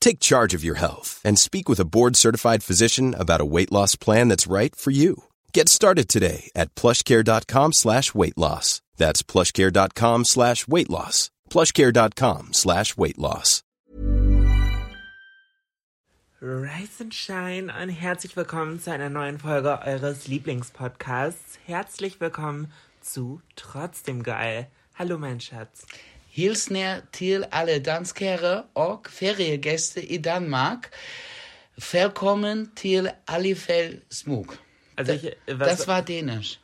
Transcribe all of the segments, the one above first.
Take charge of your health and speak with a board-certified physician about a weight loss plan that's right for you. Get started today at plushcare.com slash weight loss. That's plushcare.com slash weight loss. plushcare.com slash weight loss. Rise and Shine und herzlich willkommen zu einer neuen Folge eures Lieblingspodcasts. Herzlich willkommen zu Trotzdem Geil. Hallo mein Schatz. Hilsner till alle danskere och feriegäste i Danmark. Velkommen till Alifel Smug. Also ich, was, Das war Dänisch.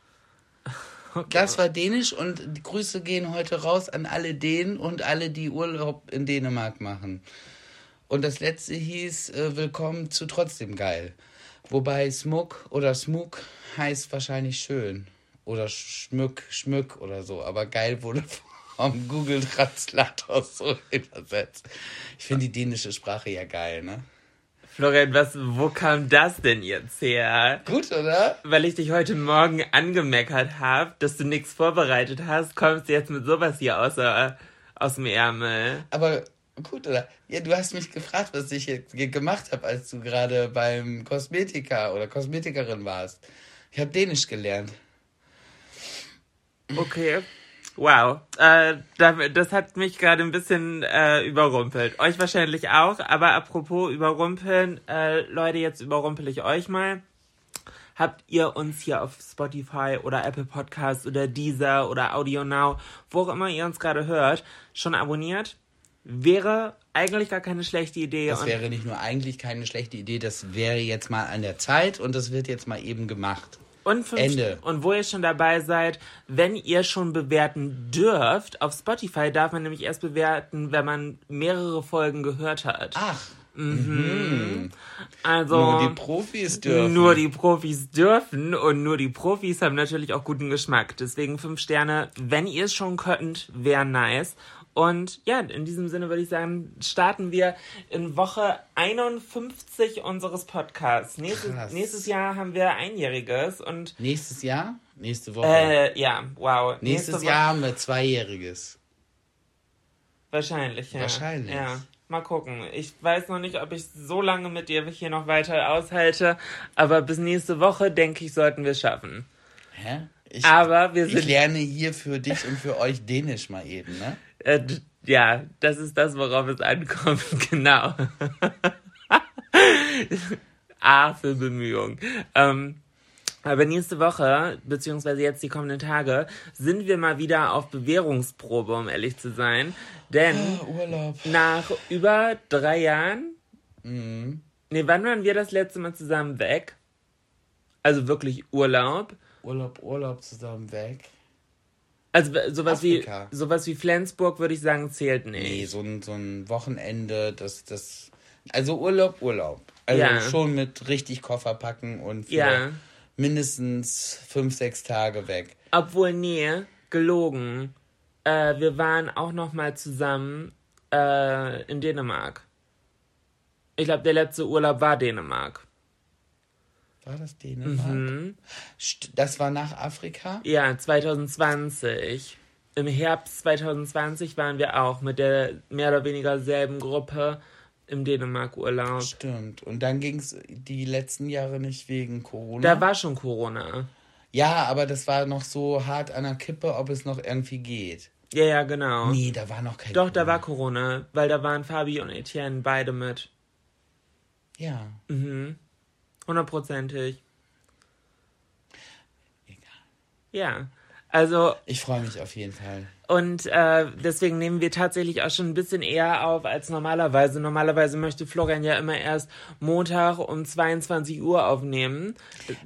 okay. Das war Dänisch und die Grüße gehen heute raus an alle Dänen und alle, die Urlaub in Dänemark machen. Und das letzte hieß äh, Willkommen zu Trotzdem geil. Wobei Smug oder Smug heißt wahrscheinlich schön. Oder Schmück, Schmück oder so. Aber geil wurde vom Google Translator so übersetzt. Ich finde die dänische Sprache ja geil, ne? Florian, was, wo kam das denn jetzt her? Gut, oder? Weil ich dich heute Morgen angemeckert habe, dass du nichts vorbereitet hast, kommst du jetzt mit sowas hier aus, äh, aus dem Ärmel. Aber gut, oder? Ja, du hast mich gefragt, was ich jetzt ge- gemacht habe, als du gerade beim Kosmetiker oder Kosmetikerin warst. Ich habe Dänisch gelernt. Okay. Wow. Äh, da- das hat mich gerade ein bisschen äh, überrumpelt. Euch wahrscheinlich auch, aber apropos überrumpeln, äh, Leute, jetzt überrumpel ich euch mal. Habt ihr uns hier auf Spotify oder Apple Podcasts oder Deezer oder Audio Now, wo auch immer ihr uns gerade hört, schon abonniert? Wäre eigentlich gar keine schlechte Idee. Das wäre nicht nur eigentlich keine schlechte Idee, das wäre jetzt mal an der Zeit und das wird jetzt mal eben gemacht. Und, fünf, Ende. und wo ihr schon dabei seid, wenn ihr schon bewerten dürft, auf Spotify darf man nämlich erst bewerten, wenn man mehrere Folgen gehört hat. Ach, also nur die Profis dürfen. nur die Profis dürfen und nur die Profis haben natürlich auch guten Geschmack. Deswegen fünf Sterne, wenn ihr es schon könnt, wäre nice. Und ja, in diesem Sinne würde ich sagen, starten wir in Woche 51 unseres Podcasts. Nächstes, nächstes Jahr haben wir einjähriges und Nächstes Jahr? Nächste Woche. Äh, ja, wow. Nächstes Nächste Jahr haben wir Zweijähriges. Wahrscheinlich, ja. Wahrscheinlich. Ja, mal gucken. Ich weiß noch nicht, ob ich so lange mit dir hier noch weiter aushalte, aber bis nächste Woche, denke ich, sollten wir es schaffen. Hä? Ich, Aber wir ich sind. lerne hier für dich und für euch Dänisch mal eben, ne? Äh, ja, das ist das, worauf es ankommt, genau. A für Bemühung. Ähm, aber nächste Woche, beziehungsweise jetzt die kommenden Tage, sind wir mal wieder auf Bewährungsprobe, um ehrlich zu sein. Denn Urlaub. nach über drei Jahren, Mhm. nee, wann waren wir das letzte Mal zusammen weg? Also wirklich Urlaub. Urlaub, Urlaub zusammen weg. Also sowas wie, sowas wie Flensburg, würde ich sagen, zählt nicht. Nee, so ein, so ein Wochenende, das, das. Also Urlaub, Urlaub. Also Ja. schon mit richtig Koffer packen und für Ja. mindestens fünf, sechs Tage weg. Obwohl, nee, gelogen. Äh, wir waren auch noch mal zusammen äh, in Dänemark. Ich glaube, der letzte Urlaub war Dänemark. War das Dänemark? Mhm. Das war nach Afrika? Ja, 2020. im Herbst 2020 waren wir auch mit der mehr oder weniger selben Gruppe im Dänemark-Urlaub. Stimmt. Und dann ging es die letzten Jahre nicht wegen Corona. Da war schon Corona. ja, aber das war noch so hart an der Kippe, ob es noch irgendwie geht. Ja, ja, genau. Nee, da war noch kein Doch, da war Corona, weil da waren Fabi und Etienne beide mit. Ja. Mhm. Hundertprozentig. Egal. Ja. Also, Ich freue mich auf jeden Fall. Und äh, deswegen nehmen wir tatsächlich auch schon ein bisschen eher auf als normalerweise. Normalerweise möchte Florian ja immer erst Montag um 22 Uhr aufnehmen.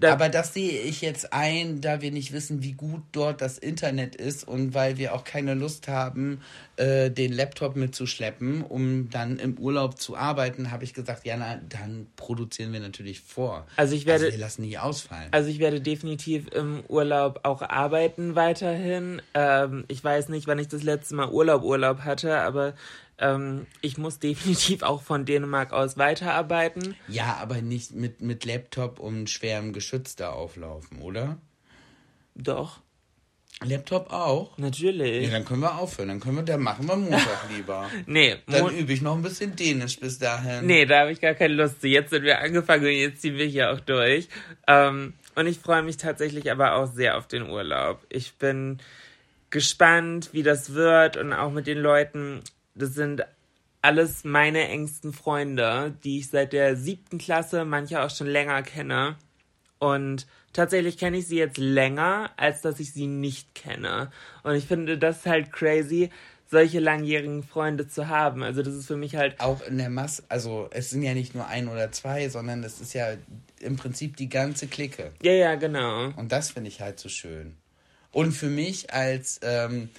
Da, Aber das sehe ich jetzt ein, da wir nicht wissen, wie gut dort das Internet ist und weil wir auch keine Lust haben, äh, den Laptop mitzuschleppen, um dann im Urlaub zu arbeiten, habe ich gesagt, ja, na, dann produzieren wir natürlich vor. Also ich werde- Also wir lassen nicht ausfallen. Also ich werde definitiv im Urlaub auch arbeiten weiterhin. Ähm, ich weiß nicht, wann ich das letzte Mal Urlaub Urlaub hatte, aber ähm, ich muss definitiv auch von Dänemark aus weiterarbeiten. ja, aber nicht mit, mit Laptop und schwerem Geschütz da auflaufen, oder? Doch, Laptop auch? Ja, natürlich. dann können wir aufhören. Dann können wir, dann machen wir Montag lieber. Nee, Dann übe ich noch ein bisschen Dänisch bis dahin. nee, da habe ich gar keine Lust zu. Jetzt sind wir angefangen und jetzt ziehen wir hier auch durch. Ähm, und ich freue mich tatsächlich aber auch sehr auf den Urlaub. Ich bin gespannt, wie das wird und auch mit den Leuten. Das sind alles meine engsten Freunde, die ich seit der siebten Klasse, manche auch schon länger kenne. Und tatsächlich kenne ich sie jetzt länger, als dass ich sie nicht kenne. Und ich finde das halt crazy, solche langjährigen Freunde zu haben. Also das ist für mich halt auch in der Masse, also es sind ja nicht nur ein oder zwei, sondern es ist ja im Prinzip die ganze Clique. Ja, ja, genau. Und das finde ich halt so schön. Und für mich als, ähm,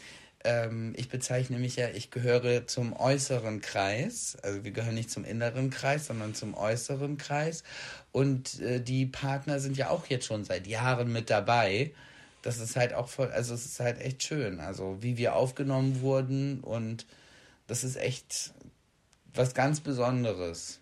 ähm, ich bezeichne mich ja, ich gehöre zum äußeren Kreis. Also wir gehören nicht zum inneren Kreis, sondern zum äußeren Kreis. Und äh, die Partner sind ja auch jetzt schon seit Jahren mit dabei. Das ist halt auch voll, also es ist halt echt schön. Also wie wir aufgenommen wurden und das ist echt was ganz Besonderes.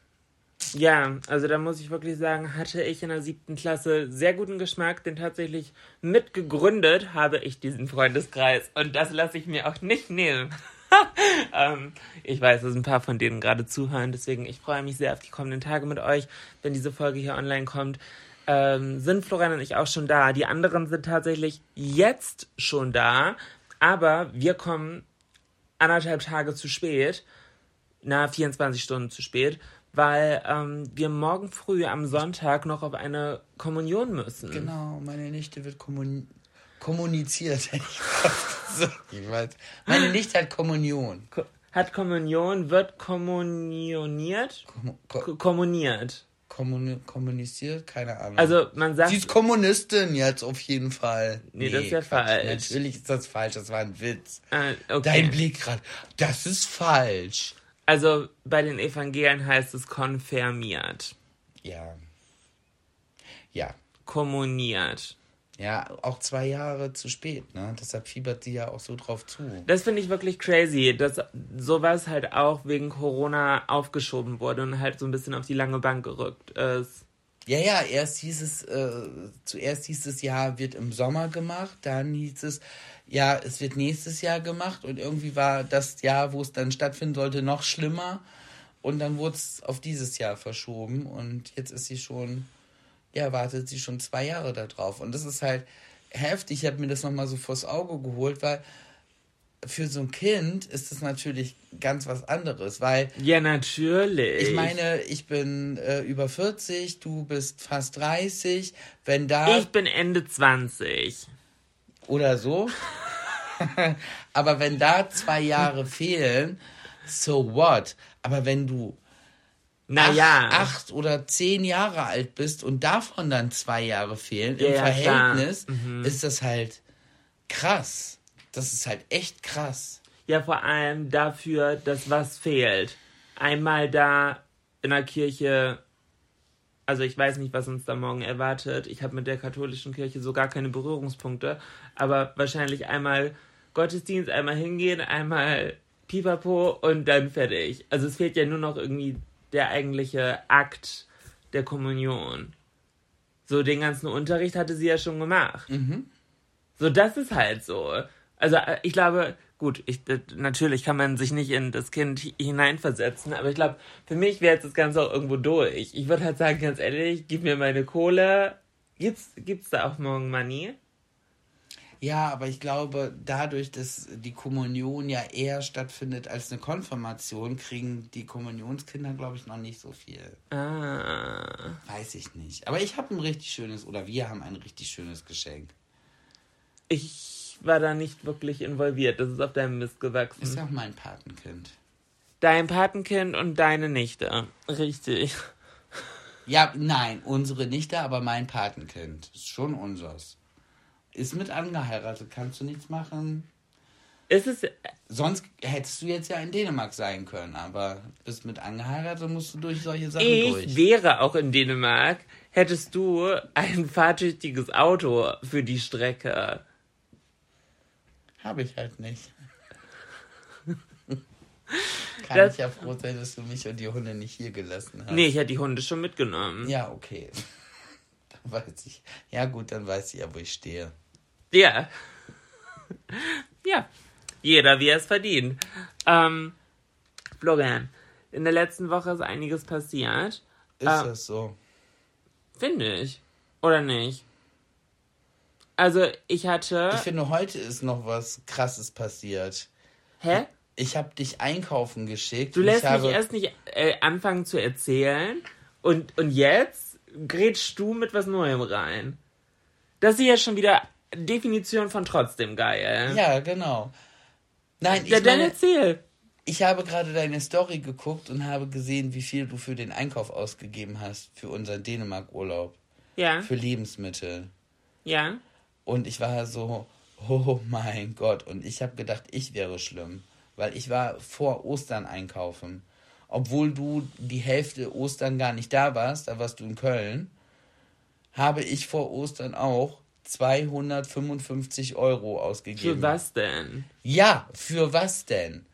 Ja, also da muss ich wirklich sagen, hatte ich in der siebten Klasse sehr guten Geschmack, denn tatsächlich mitgegründet habe ich diesen Freundeskreis. Und das lasse ich mir auch nicht nehmen. ähm, ich weiß, dass ein paar von denen gerade zuhören, deswegen ich freue mich sehr auf die kommenden Tage mit euch, wenn diese Folge hier online kommt. Ähm, sind Florian und ich auch schon da. Die anderen sind tatsächlich jetzt schon da, aber wir kommen anderthalb Tage zu spät, na 24 Stunden zu spät, weil ähm, wir morgen früh am Sonntag noch auf eine Kommunion müssen. Genau, meine Nichte wird kommun kommuniziert. Meine Nichte hat Kommunion. Ko hat Kommunion, wird kommunioniert? Kommu ko Ko kommuniert. kommuni kommuniziert? Keine Ahnung. Also man sagt, Sie ist Kommunistin jetzt auf jeden Fall. Nee, das ist ja Quatsch. falsch. Natürlich ist das falsch, das war ein Witz. Dein okay. Blick gerade, das ist falsch. Also bei den Evangelien heißt es konfirmiert, Ja. Ja. kommuniert. Ja, auch zwei Jahre zu spät, ne? Deshalb fiebert sie ja auch so drauf zu. Das finde ich wirklich crazy, dass sowas halt auch wegen Corona aufgeschoben wurde und halt so ein bisschen auf die lange Bank gerückt ist. Ja, ja, erst hieß es, äh, zuerst hieß es, ja, wird im Sommer gemacht, dann hieß es, ja, es wird nächstes Jahr gemacht und irgendwie war das Jahr, wo es dann stattfinden sollte, noch schlimmer und dann wurde es auf dieses Jahr verschoben und jetzt ist sie schon, ja, wartet sie schon zwei Jahre da drauf und das ist halt heftig, ich habe mir das nochmal so vors Auge geholt, weil für so ein Kind ist das natürlich ganz was anderes, weil Ja, natürlich. ich meine, ich bin äh, über 40, du bist fast 30. Wenn da ich bin Ende 20. oder so, aber wenn da zwei Jahre fehlen, so what? Aber wenn du Naja. acht, acht oder zehn Jahre alt bist und davon dann zwei Jahre fehlen Ja, im ja, Verhältnis, klar. Mhm. ist das halt krass. Das ist halt echt krass. Ja, vor allem dafür, dass was fehlt. Einmal da in der Kirche, also ich weiß nicht, was uns da morgen erwartet. Ich habe mit der katholischen Kirche so gar keine Berührungspunkte, aber wahrscheinlich einmal Gottesdienst, einmal hingehen, einmal Pipapo und dann fertig. Also es fehlt ja nur noch irgendwie der eigentliche Akt der Kommunion. So den ganzen Unterricht hatte sie ja schon gemacht. So, das ist halt so. Also äh, ich glaube, gut, ich, natürlich kann man sich nicht in das Kind hineinversetzen, aber ich glaube, für mich wäre jetzt das Ganze auch irgendwo durch. Ich würde halt sagen, ganz ehrlich, gib mir meine Kohle. Gibt's, gibt's da auch morgen Money? Ja, aber ich glaube, dadurch, dass die Kommunion ja eher stattfindet als eine Konfirmation, kriegen die Kommunionskinder, glaube ich, noch nicht so viel. Ah. Weiß ich nicht. Aber ich habe ein richtig schönes, oder wir haben ein richtig schönes Geschenk. Ich war da nicht wirklich involviert. Das ist auf deinem Mist gewachsen. Ist ja auch mein Patenkind. Dein Patenkind und deine Nichte. Richtig. Ja, nein, unsere Nichte, aber mein Patenkind. Ist schon unseres. Ist mit angeheiratet, kannst du nichts machen. Ist es. Sonst hättest du jetzt ja in Dänemark sein können, aber bist mit angeheiratet, musst du durch solche Sachen ich durch. wäre auch in Dänemark, hättest du ein fahrtüchtiges Auto für die Strecke. Habe ich halt nicht. Kann Das- ich ja froh sein, dass du mich und die Hunde nicht hier gelassen hast. Nee, ich hätte die Hunde schon mitgenommen. Ja, okay. Dann weiß ich. Ja, gut, dann weiß ich ja, wo ich stehe. Ja. ja. Jeder, wie er es verdient. Ähm, Florian, in der letzten Woche ist einiges passiert. Ist Ah. das so? Finde ich. Oder nicht? Also, ich hatte. Ich finde, heute ist noch was Krasses passiert. hä? Ich habe dich einkaufen geschickt. Du lässt habe, mich erst nicht äh, anfangen zu erzählen und, und jetzt grätschst du mit was Neuem rein. Das ist ja schon wieder Definition von trotzdem geil. Ja, genau. Nein, ich ja dann meine, erzähl. ich habe gerade deine Story geguckt und habe gesehen, wie viel du für den Einkauf ausgegeben hast für unseren Dänemark-Urlaub. Ja, Für Lebensmittel. ja. Und ich war so, oh mein Gott. Und ich habe gedacht, ich wäre schlimm. Weil ich war vor Ostern einkaufen. Obwohl du die Hälfte Ostern gar nicht da warst, da warst du in Köln, habe ich vor Ostern auch 255 Euro ausgegeben. Für was denn? Ja, für was denn?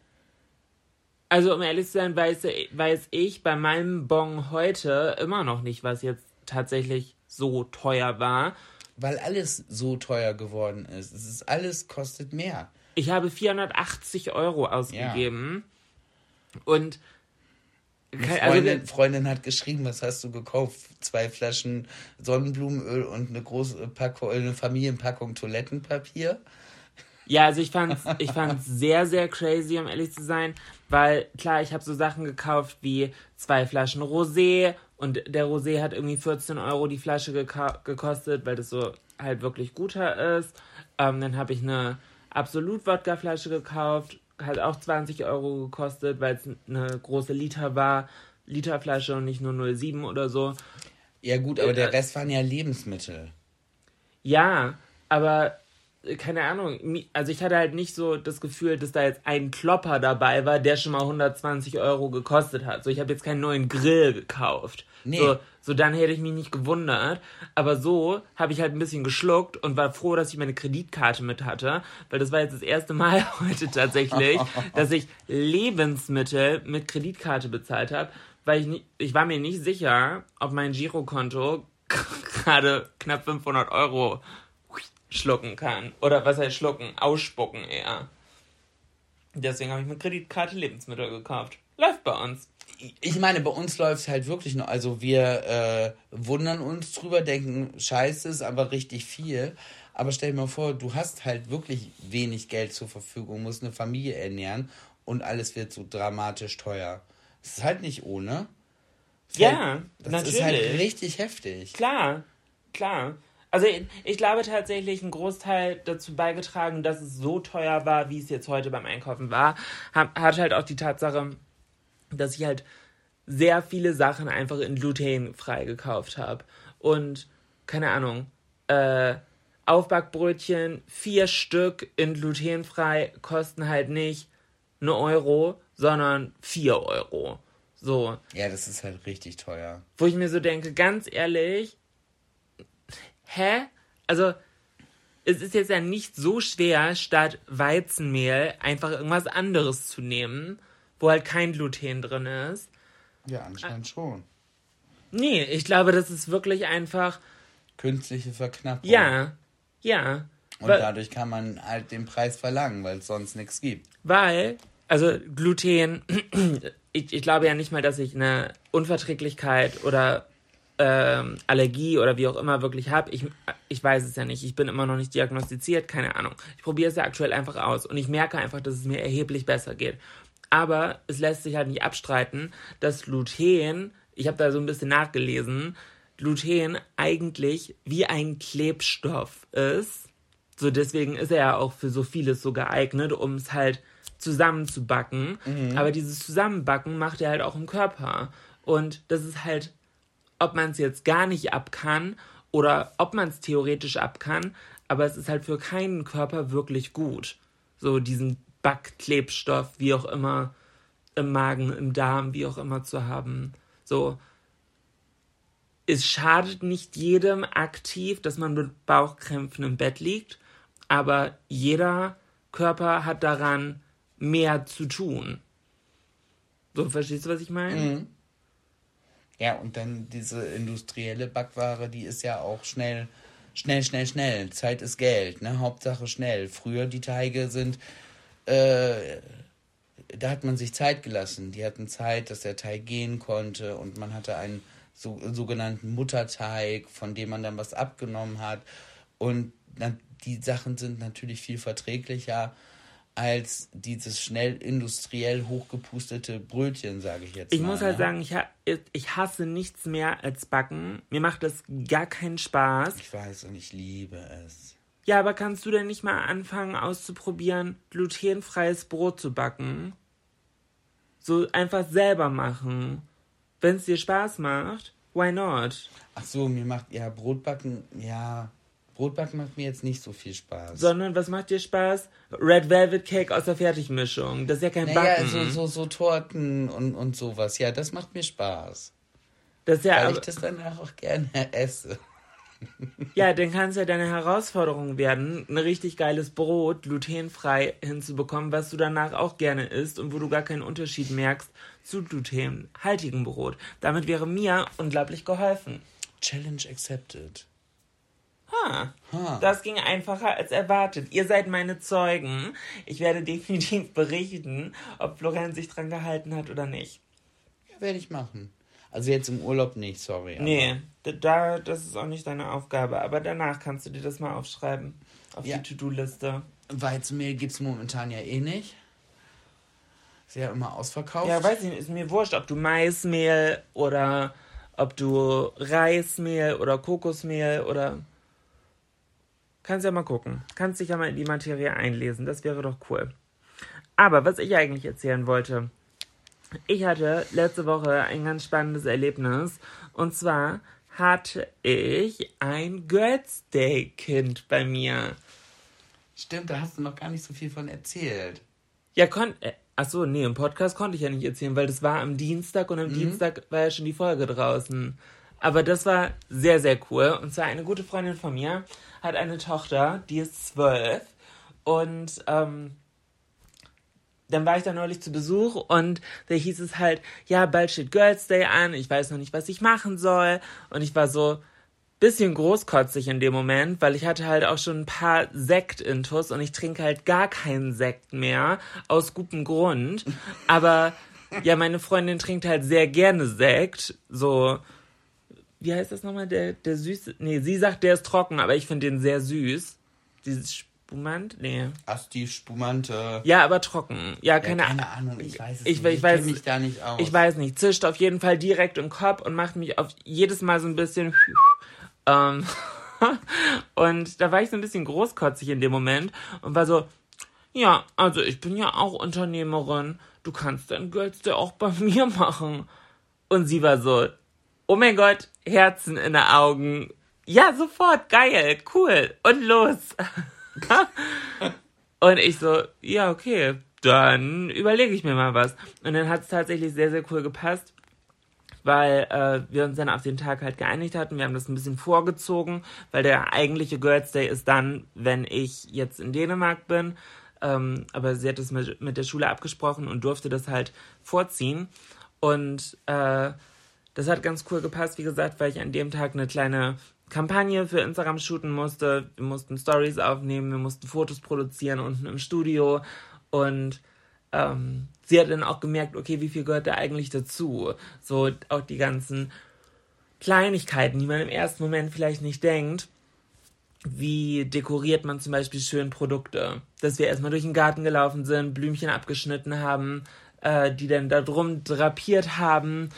Also, um ehrlich zu sein, weiß, weiß ich bei meinem Bon heute immer noch nicht, was jetzt tatsächlich so teuer war. Weil alles so teuer geworden ist. Es ist alles kostet mehr. Ich habe 480 Euro ausgegeben. Und. Eine Kein- also, Freundin, Freundin hat geschrieben, was hast du gekauft? Zwei Flaschen Sonnenblumenöl und eine große Packung, eine Familienpackung Toilettenpapier. Ja, also ich fand's, ich fand's sehr, sehr crazy, um ehrlich zu sein, weil klar, ich habe so Sachen gekauft wie zwei Flaschen Rosé und der Rosé hat irgendwie 14 Euro die Flasche gekostet, weil das so halt wirklich guter ist. Ähm, dann habe ich eine Absolut-Wodka-Flasche gekauft, hat auch 20 Euro gekostet, weil es eine große Liter war, Literflasche und nicht nur 0,7 oder so. Ja gut, aber der Äh, Rest waren ja Lebensmittel. Ja, aber keine Ahnung. Also ich hatte halt nicht so das Gefühl, dass da jetzt ein Klopper dabei war, der schon mal 120 Euro gekostet hat. So, ich habe jetzt keinen neuen Grill gekauft. Nee. So, so dann hätte ich mich nicht gewundert. Aber so habe ich halt ein bisschen geschluckt und war froh, dass ich meine Kreditkarte mit hatte, weil das war jetzt das erste Mal heute tatsächlich, dass ich Lebensmittel mit Kreditkarte bezahlt habe, weil ich nicht, ich war mir nicht sicher, ob mein Girokonto gerade knapp 500 Euro schlucken kann. Oder was heißt schlucken? Ausspucken eher. Deswegen habe ich mit Kreditkarte Lebensmittel gekauft. Läuft bei uns. Ich meine, bei uns läuft es halt wirklich noch. Also wir äh, wundern uns drüber, denken, scheiße, ist aber richtig viel. Aber stell dir mal vor, du hast halt wirklich wenig Geld zur Verfügung, musst eine Familie ernähren und alles wird so dramatisch teuer. Das ist halt nicht ohne. Das Ja, halt, das natürlich. ist halt richtig heftig. Klar, klar. Also ich, ich glaube tatsächlich, ein Großteil dazu beigetragen, dass es so teuer war, wie es jetzt heute beim Einkaufen war, hat, halt auch die Tatsache, dass ich halt sehr viele Sachen einfach in glutenfrei gekauft habe. Und, keine Ahnung, äh, Aufbackbrötchen, vier Stück in glutenfrei kosten halt nicht eine Euro, sondern vier Euro. So. Ja, das ist halt richtig teuer. Wo ich mir so denke, ganz ehrlich, hä? Also, es ist jetzt ja nicht so schwer, statt Weizenmehl einfach irgendwas anderes zu nehmen, wo halt kein Gluten drin ist. Ja, anscheinend schon. Nee, ich glaube, das ist wirklich einfach, Künstliche Verknappung. ja, ja. Und Weil- dadurch kann man halt den Preis verlangen, weil es sonst nichts gibt. Weil, also Gluten, ich, ich glaube ja nicht mal, dass ich eine Unverträglichkeit oder ähm, Allergie oder wie auch immer wirklich habe. Ich, ich weiß es ja nicht. Ich bin immer noch nicht diagnostiziert, keine Ahnung. Ich probiere es ja aktuell einfach aus und ich merke einfach, dass es mir erheblich besser geht. Aber es lässt sich halt nicht abstreiten, dass Gluten, ich habe da so ein bisschen nachgelesen, Gluten eigentlich wie ein Klebstoff ist. So deswegen ist er ja auch für so vieles so geeignet, um es halt zusammenzubacken. Aber dieses Zusammenbacken macht er halt auch im Körper. Und das ist halt, ob man es jetzt gar nicht ab kann oder ob man es theoretisch ab kann, aber es ist halt für keinen Körper wirklich gut. So diesen Backklebstoff, wie auch immer, im Magen, im Darm, wie auch immer zu haben. So, es schadet nicht jedem aktiv, dass man mit Bauchkrämpfen im Bett liegt, aber jeder Körper hat daran mehr zu tun. So, verstehst du, was ich meine? Ja, und dann diese industrielle Backware, die ist ja auch schnell, schnell, schnell, schnell. Zeit ist Geld, ne? Hauptsache schnell. Früher die Teige sind, äh, da hat man sich Zeit gelassen. Die hatten Zeit, dass der Teig gehen konnte und man hatte einen so, sogenannten Mutterteig, von dem man dann was abgenommen hat. Und die Sachen sind natürlich viel verträglicher als dieses schnell industriell hochgepustete Brötchen, sage ich jetzt Ich mal. muss halt ne? sagen, ich, ha ich hasse nichts mehr als Backen. Mir macht das gar keinen Spaß. Ich weiß und ich liebe es. Ja, aber kannst du denn nicht mal anfangen auszuprobieren, glutenfreies Brot zu backen? So einfach selber machen. Wenn es dir Spaß macht, why not? Ach so, mir macht ja Brotbacken, ja, Brotbacken macht mir jetzt nicht so viel Spaß. Sondern was macht dir Spaß? Red Velvet Cake aus der Fertigmischung. Das ist ja kein naja, Backen. so, so, so Torten und, und sowas. Ja, das macht mir Spaß. das ja, Weil ich das danach auch gerne esse. ja, dann kann es ja deine Herausforderung werden, ein richtig geiles Brot glutenfrei hinzubekommen, was du danach auch gerne isst und wo du gar keinen Unterschied merkst zu glutenhaltigem Brot. Damit wäre mir unglaublich geholfen. Challenge accepted. Ha, Ha. das ging einfacher als erwartet. Ihr seid meine Zeugen. Ich werde definitiv berichten, ob Florian sich dran gehalten hat oder nicht. Ja, werde ich machen. Also jetzt im Urlaub nicht, sorry. Nee, da, das ist auch nicht deine Aufgabe. Aber danach kannst du dir das mal aufschreiben. Auf Ja. die To-Do-Liste. Weizenmehl gibt es momentan ja eh nicht. Ist ja immer ausverkauft. Ja, weiß ich nicht, ist mir wurscht, ob du Maismehl oder ob du Reismehl oder Kokosmehl oder. Kannst ja mal gucken. Kannst dich ja mal in die Materie einlesen. Das wäre doch cool. Aber was ich eigentlich erzählen wollte. Ich hatte letzte Woche ein ganz spannendes Erlebnis. Und zwar hatte ich ein Girls Day Kind bei mir. Stimmt, da hast du noch gar nicht so viel von erzählt. Ja, kon äh, ach so, nee, im Podcast konnte ich ja nicht erzählen, weil das war am Dienstag und am Dienstag war ja schon die Folge draußen. Aber das war sehr, sehr cool. Und zwar eine gute Freundin von mir hat eine Tochter, die ist zwölf. Und ähm, dann war ich da neulich zu Besuch und da hieß es halt, ja, bald steht Girls Day an, ich weiß noch nicht, was ich machen soll. Und ich war so bisschen großkotzig in dem Moment, weil ich hatte halt auch schon ein paar Sekt-Intus und ich trinke halt gar keinen Sekt mehr, aus gutem Grund. Aber ja, meine Freundin trinkt halt sehr gerne Sekt, so wie heißt das nochmal, der, der süße, nee, sie sagt, der ist trocken, aber ich finde den sehr süß. Dieses Spumant? Nee. Asti, Spumante. Ja, aber trocken. Ja, keine, ja, keine Ahnung, ich weiß es ich, nicht. Ich, weiß, kenn mich da nicht aus. Ich weiß nicht. Zischt auf jeden Fall direkt im Kopf und macht mich auf jedes Mal so ein bisschen. Ähm, und da war ich so ein bisschen großkotzig in dem Moment und war so, ja, also ich bin ja auch Unternehmerin. Du kannst dein Girls Day auch bei mir machen. Und sie war so, oh mein Gott, Herzen in den Augen. Ja, sofort, geil, cool. Und los. Und ich so, ja, okay, dann überlege ich mir mal was. Und dann hat es tatsächlich sehr, sehr cool gepasst, weil äh, wir uns dann auf den Tag halt geeinigt hatten. Wir haben das ein bisschen vorgezogen, weil der eigentliche Girls Day ist dann, wenn ich jetzt in Dänemark bin. Ähm, aber sie hat es mit, mit der Schule abgesprochen und durfte das halt vorziehen. Und äh, das hat ganz cool gepasst, wie gesagt, weil ich an dem Tag eine kleine Kampagne für Instagram shooten musste. Wir mussten Stories aufnehmen, wir mussten Fotos produzieren unten im Studio und ähm, sie hat dann auch gemerkt, okay, wie viel gehört da eigentlich dazu? So auch die ganzen Kleinigkeiten, die man im ersten Moment vielleicht nicht denkt. Wie dekoriert man zum Beispiel schön Produkte? Dass wir erstmal durch den Garten gelaufen sind, Blümchen abgeschnitten haben, äh, die dann da drum drapiert haben,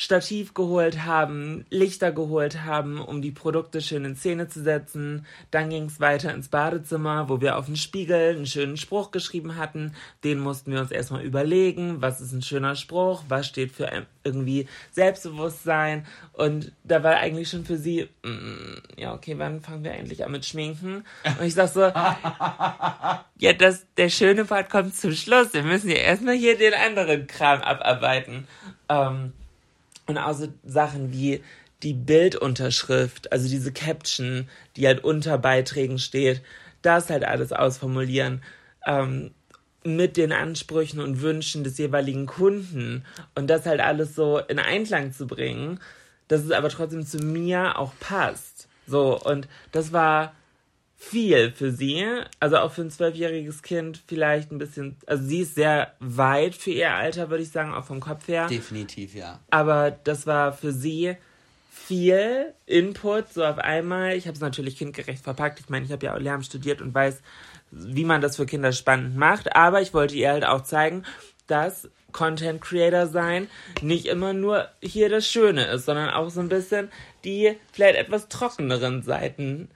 Stativ geholt haben, Lichter geholt haben, um die Produkte schön in Szene zu setzen. Dann ging es weiter ins Badezimmer, wo wir auf dem Spiegel einen schönen Spruch geschrieben hatten. Den mussten wir uns erstmal überlegen, was ist ein schöner Spruch, was steht für irgendwie Selbstbewusstsein. Und da war eigentlich schon für sie, mm, ja, okay, wann fangen wir endlich an mit Schminken? Und ich sag so, ja, das, der schöne Part kommt zum Schluss. Wir müssen ja erstmal hier den anderen Kram abarbeiten. Ähm, und auch so Sachen wie die Bildunterschrift, also diese Caption, die halt unter Beiträgen steht, das halt alles ausformulieren. Ähm, mit den Ansprüchen und Wünschen des jeweiligen Kunden und das halt alles so in Einklang zu bringen, dass es aber trotzdem zu mir auch passt. So, und das war viel für sie. Also auch für ein zwölfjähriges Kind vielleicht ein bisschen. Also sie ist sehr weit für ihr Alter, würde ich sagen, auch vom Kopf her. Definitiv, ja. Aber das war für sie viel Input so auf einmal. Ich habe es natürlich kindgerecht verpackt. Ich meine, ich habe ja auch Lärm studiert und weiß, wie man das für Kinder spannend macht. Aber ich wollte ihr halt auch zeigen, dass Content Creator sein nicht immer nur hier das Schöne ist, sondern auch so ein bisschen die vielleicht etwas trockeneren Seiten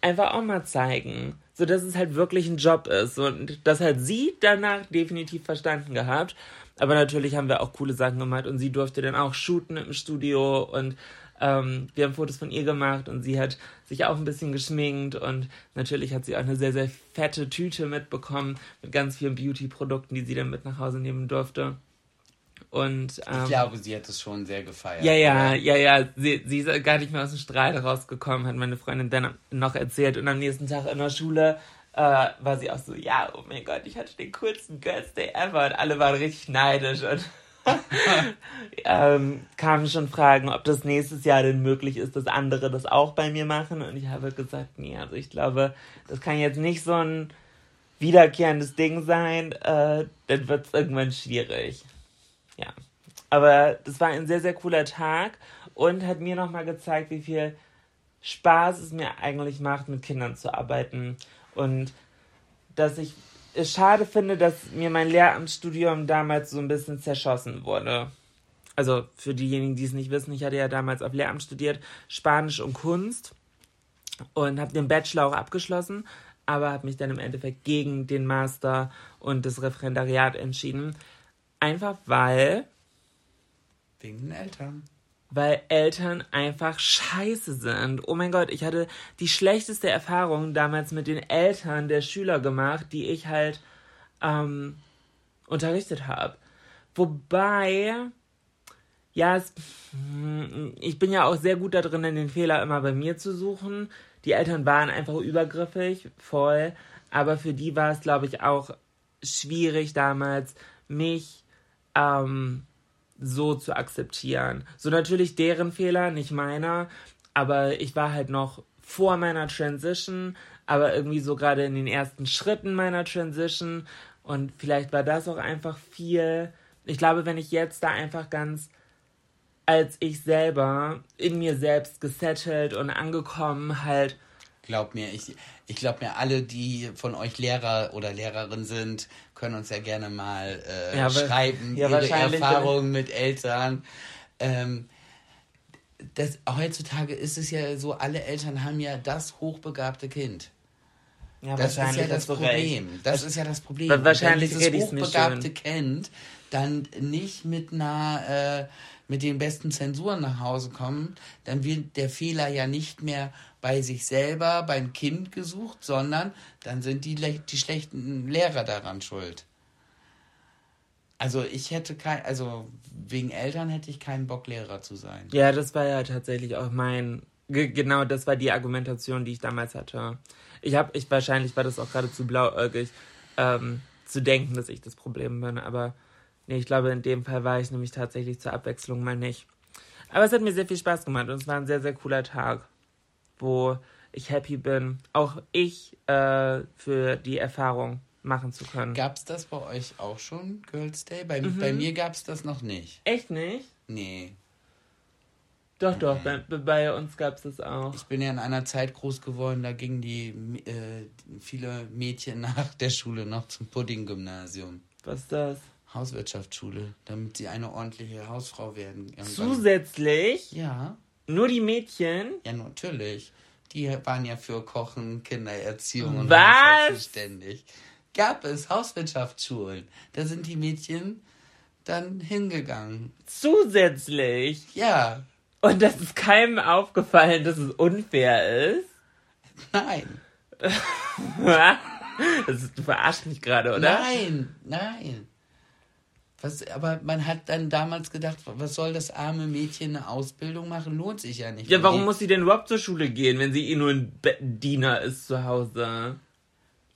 einfach auch mal zeigen. So dass es halt wirklich ein Job ist. Und das hat sie danach definitiv verstanden gehabt. Aber natürlich haben wir auch coole Sachen gemacht und sie durfte dann auch shooten im Studio und ähm, wir haben Fotos von ihr gemacht und sie hat sich auch ein bisschen geschminkt und natürlich hat sie auch eine sehr, sehr fette Tüte mitbekommen mit ganz vielen Beauty-Produkten, die sie dann mit nach Hause nehmen durfte. Und, ähm, ich glaube, sie hat es schon sehr gefeiert. Ja, ja, oder? ja, ja. Sie, sie ist gar nicht mehr aus dem Strahl rausgekommen, hat meine Freundin dann noch erzählt. Und am nächsten Tag in der Schule äh, war sie auch so, ja, oh mein Gott, ich hatte den coolsten Girls Day ever. Und alle waren richtig neidisch. Und ähm, kamen schon Fragen, ob das nächstes Jahr denn möglich ist, dass andere das auch bei mir machen. Und ich habe gesagt, nee, also ich glaube, das kann jetzt nicht so ein wiederkehrendes Ding sein. Äh, dann wird es irgendwann schwierig ja. Aber das war ein sehr, sehr cooler Tag und hat mir nochmal gezeigt, wie viel Spaß es mir eigentlich macht, mit Kindern zu arbeiten. Und dass ich es schade finde, dass mir mein Lehramtsstudium damals so ein bisschen zerschossen wurde. Also für diejenigen, die es nicht wissen, ich hatte ja damals auf Lehramt studiert, Spanisch und Kunst und habe den Bachelor auch abgeschlossen, aber habe mich dann im Endeffekt gegen den Master und das Referendariat entschieden, Einfach weil. Wegen den Eltern. Weil Eltern einfach scheiße sind. Oh mein Gott, ich hatte die schlechteste Erfahrung damals mit den Eltern der Schüler gemacht, die ich halt ähm, unterrichtet habe. Wobei, ja, es, ich bin ja auch sehr gut da drin, den Fehler immer bei mir zu suchen. Die Eltern waren einfach übergriffig, voll. Aber für die war es, glaube ich, auch schwierig damals, mich ähm, so zu akzeptieren. So natürlich deren Fehler, nicht meiner, aber ich war halt noch vor meiner Transition, aber irgendwie so gerade in den ersten Schritten meiner Transition und vielleicht war das auch einfach viel. Ich glaube, wenn ich jetzt da einfach ganz als ich selber in mir selbst gesettelt und angekommen halt Glaub mir, ich, ich glaube mir, alle, die von euch Lehrer oder Lehrerin sind, können uns ja gerne mal äh, ja, schreiben, ja, ihre Erfahrungen mit Eltern. Ähm, das, heutzutage ist es ja so, alle Eltern haben ja das hochbegabte Kind. Ja, das ist ja das Problem. Das ist ja das Problem. Wahrscheinlich Wenn dieses hochbegabte Kind dann nicht mit einer äh, mit den besten Zensuren nach Hause kommen, dann wird der Fehler ja nicht mehr bei sich selber, beim Kind gesucht, sondern dann sind die, die schlechten Lehrer daran schuld. Also ich hätte kein, also wegen Eltern hätte ich keinen Bock, Lehrer zu sein. Ja, das war ja tatsächlich auch mein, genau, das war die Argumentation, die ich damals hatte. Ich habe, ich wahrscheinlich war das auch gerade zu blauäugig, ähm, zu denken, dass ich das Problem bin, aber nee, ich glaube, in dem Fall war ich nämlich tatsächlich zur Abwechslung mal nicht. Aber es hat mir sehr viel Spaß gemacht und es war ein sehr, sehr cooler Tag. Wo ich happy bin, auch ich äh, für die Erfahrung machen zu können. Gab es das bei euch auch schon, Girls Day? Bei, Mhm. bei mir gab es das noch nicht. Echt nicht? Nee. Doch, doch, bei, bei uns gab es das auch. Ich bin ja in einer Zeit groß geworden, da gingen die äh, viele Mädchen nach der Schule noch zum Pudding-Gymnasium. Was ist das? Hauswirtschaftsschule, damit sie eine ordentliche Hausfrau werden. Irgendwann. Zusätzlich Ja, nur die Mädchen. ja, natürlich. Die waren ja für Kochen, Kindererziehung und Was? Zuständig. Gab es Hauswirtschaftsschulen. Da sind die Mädchen dann hingegangen. Zusätzlich. Ja, Und das ist keinem aufgefallen, dass es unfair ist. nein. Das du verarschst mich gerade, oder? Nein, nein. Was, aber man hat dann damals gedacht, was soll das arme Mädchen eine Ausbildung machen? Lohnt sich ja nicht. Ja, warum muss sie denn überhaupt zur Schule gehen, wenn sie eh nur ein Bettdiener ist zu Hause?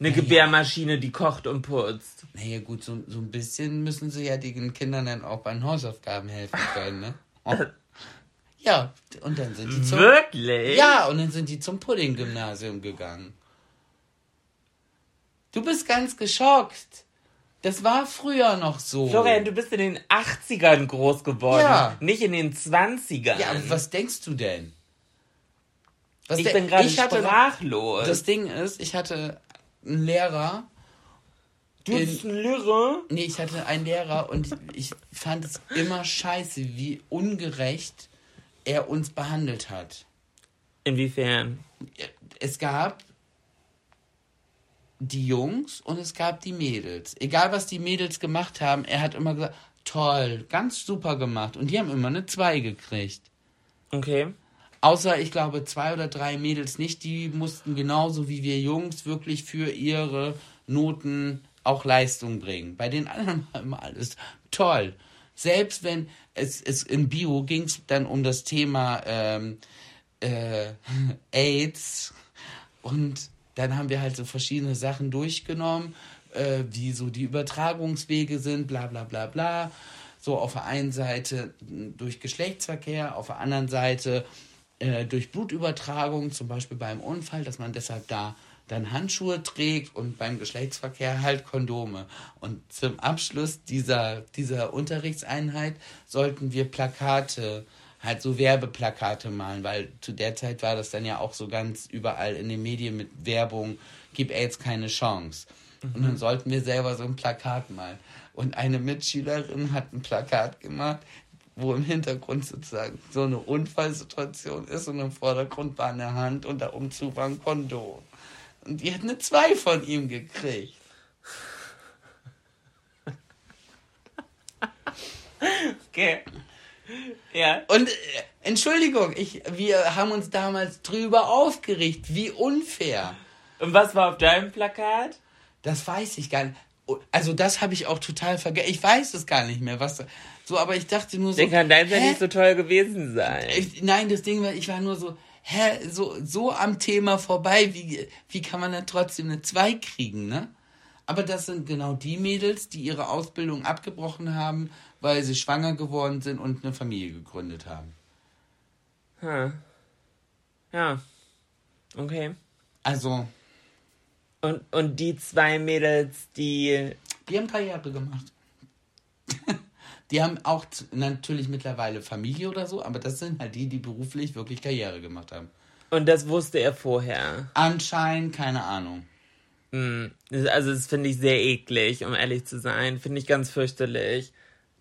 Eine Gebärmaschine, die kocht und putzt. Naja, gut, so, so ein bisschen müssen sie ja den Kindern dann auch bei den Hausaufgaben helfen können, ne? Oh. Ja, und dann sind die zum. Wirklich? Ja, und dann sind die zum Pudding-Gymnasium gegangen. Du bist ganz geschockt. Das war früher noch so. Florian, du bist in den 80ern groß geworden, Ja. nicht in den 20ern. Ja, aber was denkst du denn? Was ich de- bin gerade sprachlos. Das Ding ist, ich hatte einen Lehrer. du bist ein Lehrer? Nee, ich hatte einen Lehrer und ich fand es immer scheiße, wie ungerecht er uns behandelt hat. Inwiefern? Es gab die Jungs und es gab die Mädels. Egal, was die Mädels gemacht haben, er hat immer gesagt, toll, ganz super gemacht. Und die haben immer eine 2 gekriegt. Okay. Außer, ich glaube, zwei oder drei Mädels nicht, die mussten genauso wie wir Jungs wirklich für ihre Noten auch Leistung bringen. Bei den anderen war immer alles toll. Selbst wenn es, es in Bio ging es dann um das Thema ähm, äh, AIDS und dann haben wir halt so verschiedene Sachen durchgenommen, äh, wie so die Übertragungswege sind, bla bla bla bla. So auf der einen Seite mh, durch Geschlechtsverkehr, auf der anderen Seite äh, durch Blutübertragung, zum Beispiel beim Unfall, dass man deshalb da dann Handschuhe trägt und beim Geschlechtsverkehr halt Kondome. Und zum Abschluss dieser, dieser Unterrichtseinheit sollten wir Plakate, halt so Werbeplakate malen, weil zu der Zeit war das dann ja auch so ganz überall in den Medien mit Werbung, gib AIDS keine Chance. Und dann sollten wir selber so ein Plakat malen. Und eine Mitschülerin hat ein Plakat gemacht, wo im Hintergrund sozusagen so eine Unfallsituation ist und im Vordergrund war eine Hand und da umzu war ein Kondom. Und die hat eine 2 von ihm gekriegt. Okay. Ja. Und äh, Entschuldigung, ich, wir haben uns damals drüber aufgeregt, wie unfair. Und was war auf deinem Plakat? Das weiß ich gar nicht. Also das habe ich auch total vergessen. Ich weiß es gar nicht mehr, was so. Aber ich dachte nur so. Den kann deins ja nicht so toll gewesen sein. Ich, nein, das Ding war, ich war nur so, hä, so, so am Thema vorbei, wie, wie kann man dann trotzdem eine 2 kriegen, ne? Aber das sind genau die Mädels, die ihre Ausbildung abgebrochen haben, weil sie schwanger geworden sind und eine Familie gegründet haben. Hm. Ja. Okay. Also, Und, und die zwei Mädels, die. die haben Karriere gemacht. die haben auch natürlich mittlerweile Familie oder so, aber das sind halt die, die beruflich wirklich Karriere gemacht haben. Und das wusste er vorher. Anscheinend, keine Ahnung. Hm. Also, das finde ich sehr eklig, um ehrlich zu sein. Finde ich ganz fürchterlich,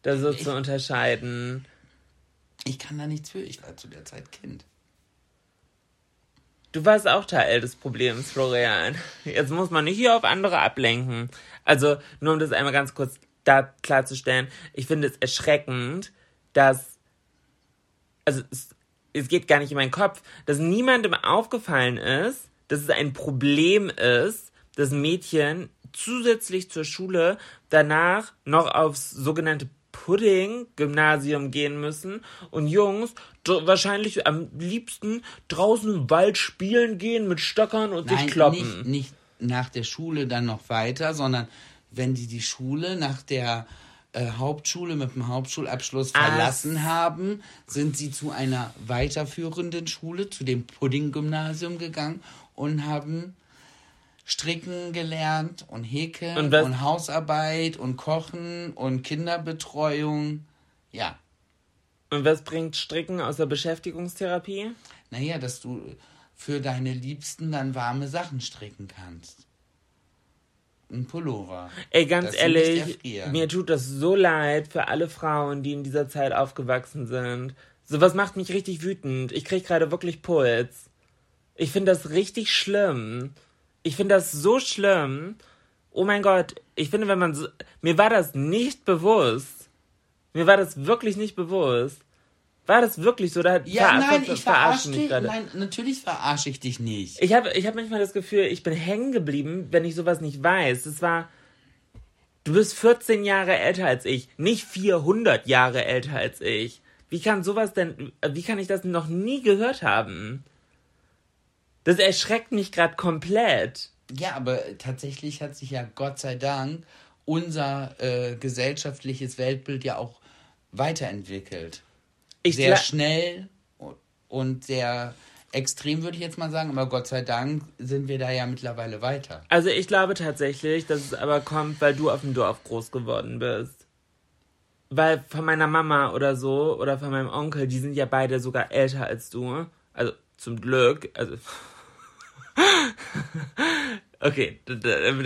da so Ich- zu unterscheiden. Ich kann da nichts für, ich war zu der Zeit Kind. Du warst auch Teil des Problems, Florian. Jetzt muss man nicht hier auf andere ablenken. Also, nur um das einmal ganz kurz da klarzustellen. Ich finde es erschreckend, dass, also, es, es geht gar nicht in meinen Kopf, dass niemandem aufgefallen ist, dass es ein Problem ist, dass Mädchen zusätzlich zur Schule danach noch aufs sogenannte Pudding-Gymnasium gehen müssen und Jungs wahrscheinlich am liebsten draußen im Wald spielen gehen mit Stöckern und sich Nein, kloppen. nicht, nicht nach der Schule dann noch weiter, sondern wenn die die Schule nach der äh, Hauptschule mit dem Hauptschulabschluss verlassen Ah. haben, sind sie zu einer weiterführenden Schule, zu dem Pudding-Gymnasium gegangen und haben Stricken gelernt und Häkeln Und und, Hausarbeit und Kochen und Kinderbetreuung. Ja, Und was bringt Stricken aus der Beschäftigungstherapie? naja, dass du für deine Liebsten dann warme Sachen stricken kannst. Ein Pullover. Ey, ganz ehrlich, mir tut das so leid für alle Frauen, die in dieser Zeit aufgewachsen sind. Sowas macht mich richtig wütend. Ich krieg gerade wirklich Puls. Ich finde das richtig schlimm. Ich finde das so schlimm. Oh mein Gott, ich finde, wenn man so. Mir war das nicht bewusst. Mir war das wirklich nicht bewusst. War das wirklich so? Da Ja, ver- nein, ver- ich verarsche dich. gerade. Nein, natürlich verarsche ich dich nicht. Ich habe ich hab manchmal das Gefühl, ich bin hängen geblieben, wenn ich sowas nicht weiß. Es war. Du bist 14 Jahre älter als ich, nicht 400 Jahre älter als ich. Wie kann sowas denn. Wie kann ich das noch nie gehört haben? Das erschreckt mich gerade komplett. Ja, aber tatsächlich hat sich ja Gott sei Dank unser äh, gesellschaftliches Weltbild ja auch weiterentwickelt. Ich sehr schnell und sehr extrem, würde ich jetzt mal sagen. Aber Gott sei Dank sind wir da ja mittlerweile weiter. Also ich glaube tatsächlich, dass es aber kommt, weil du auf dem Dorf groß geworden bist. Weil von meiner Mama oder so oder von meinem Onkel, die sind ja beide sogar älter als du. Also zum Glück. Also okay, da,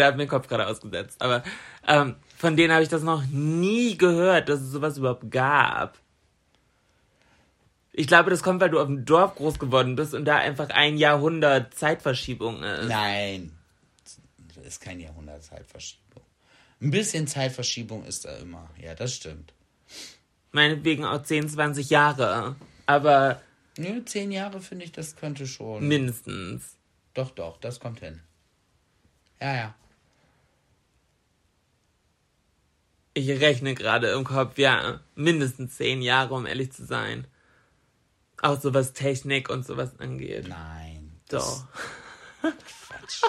hat mir den Kopf gerade ausgesetzt. Aber ähm, von denen habe ich das noch nie gehört, dass es sowas überhaupt gab. Ich glaube, das kommt, weil du auf dem Dorf groß geworden bist und da einfach ein Jahrhundert Zeitverschiebung ist. Nein, das ist keine Jahrhundertzeitverschiebung. Ein bisschen Zeitverschiebung ist da immer. Ja, das stimmt. meinetwegen auch 10, 20 Jahre. Aber Nö, zehn Jahre finde ich, das könnte schon. mindestens. Doch, doch, das kommt hin. Ja, ja. Ich rechne gerade im Kopf, ja, mindestens 10 Jahre, um ehrlich zu sein. Auch so was Technik und sowas angeht. Nein. Doch. Quatsch.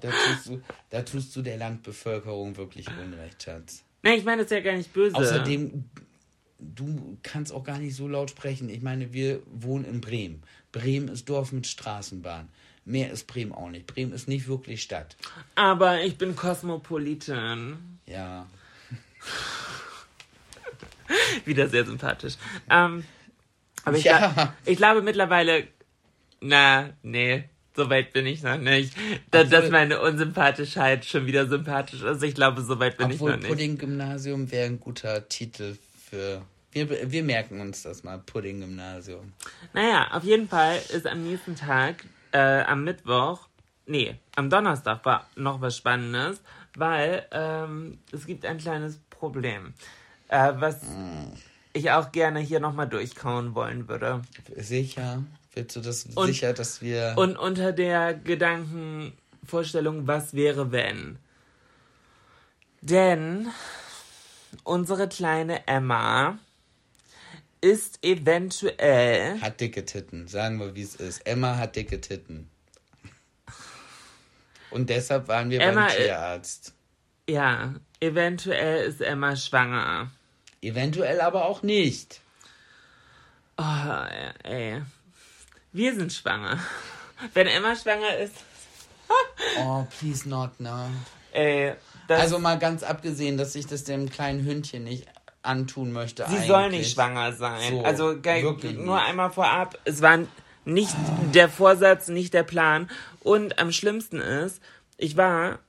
da, tust du, da tust du der Landbevölkerung wirklich Unrecht, Schatz. Nein, ich meine das ist ja gar nicht böse. Außerdem, du kannst auch gar nicht so laut sprechen. Ich meine, wir wohnen in Bremen. Bremen ist Dorf mit Straßenbahn. Mehr ist Bremen auch nicht. Bremen ist nicht wirklich Stadt. Aber ich bin Kosmopolitan. Ja. Wieder sehr sympathisch. Ähm, aber ich, Ja. glaub, ich glaube mittlerweile, na, nee, so weit bin ich noch nicht. Da, Obwohl- dass meine Unsympathischheit schon wieder sympathisch ist. Ich glaube, so weit bin Obwohl ich noch nicht. Pudding-Gymnasium wäre ein guter Titel für. Wir, wir merken uns das mal. Pudding-Gymnasium. Naja, auf jeden Fall ist am nächsten Tag, äh, am Mittwoch, nee, am Donnerstag war noch was Spannendes, weil ähm, es gibt ein kleines Problem, äh, was ich auch gerne hier nochmal durchkauen wollen würde. Sicher? Willst du das Und- sicher, dass wir. Und unter der Gedankenvorstellung, was wäre, wenn? Denn unsere kleine Emma ist eventuell hat dicke Titten. Sagen wir, wie es ist. Emma hat dicke Titten. Und deshalb waren wir Emma, beim Tierarzt. Ja, eventuell ist Emma schwanger. Eventuell aber auch nicht. Oh, ey. Wir sind schwanger. Wenn Emma schwanger ist, Oh, please not, no. ey, Also mal ganz abgesehen, dass ich das dem kleinen Hündchen nicht antun möchte. sie eigentlich. soll nicht schwanger sein. So, also wirklich nur nicht. einmal vorab, es war nicht der Vorsatz, nicht der Plan. Und am schlimmsten ist, ich war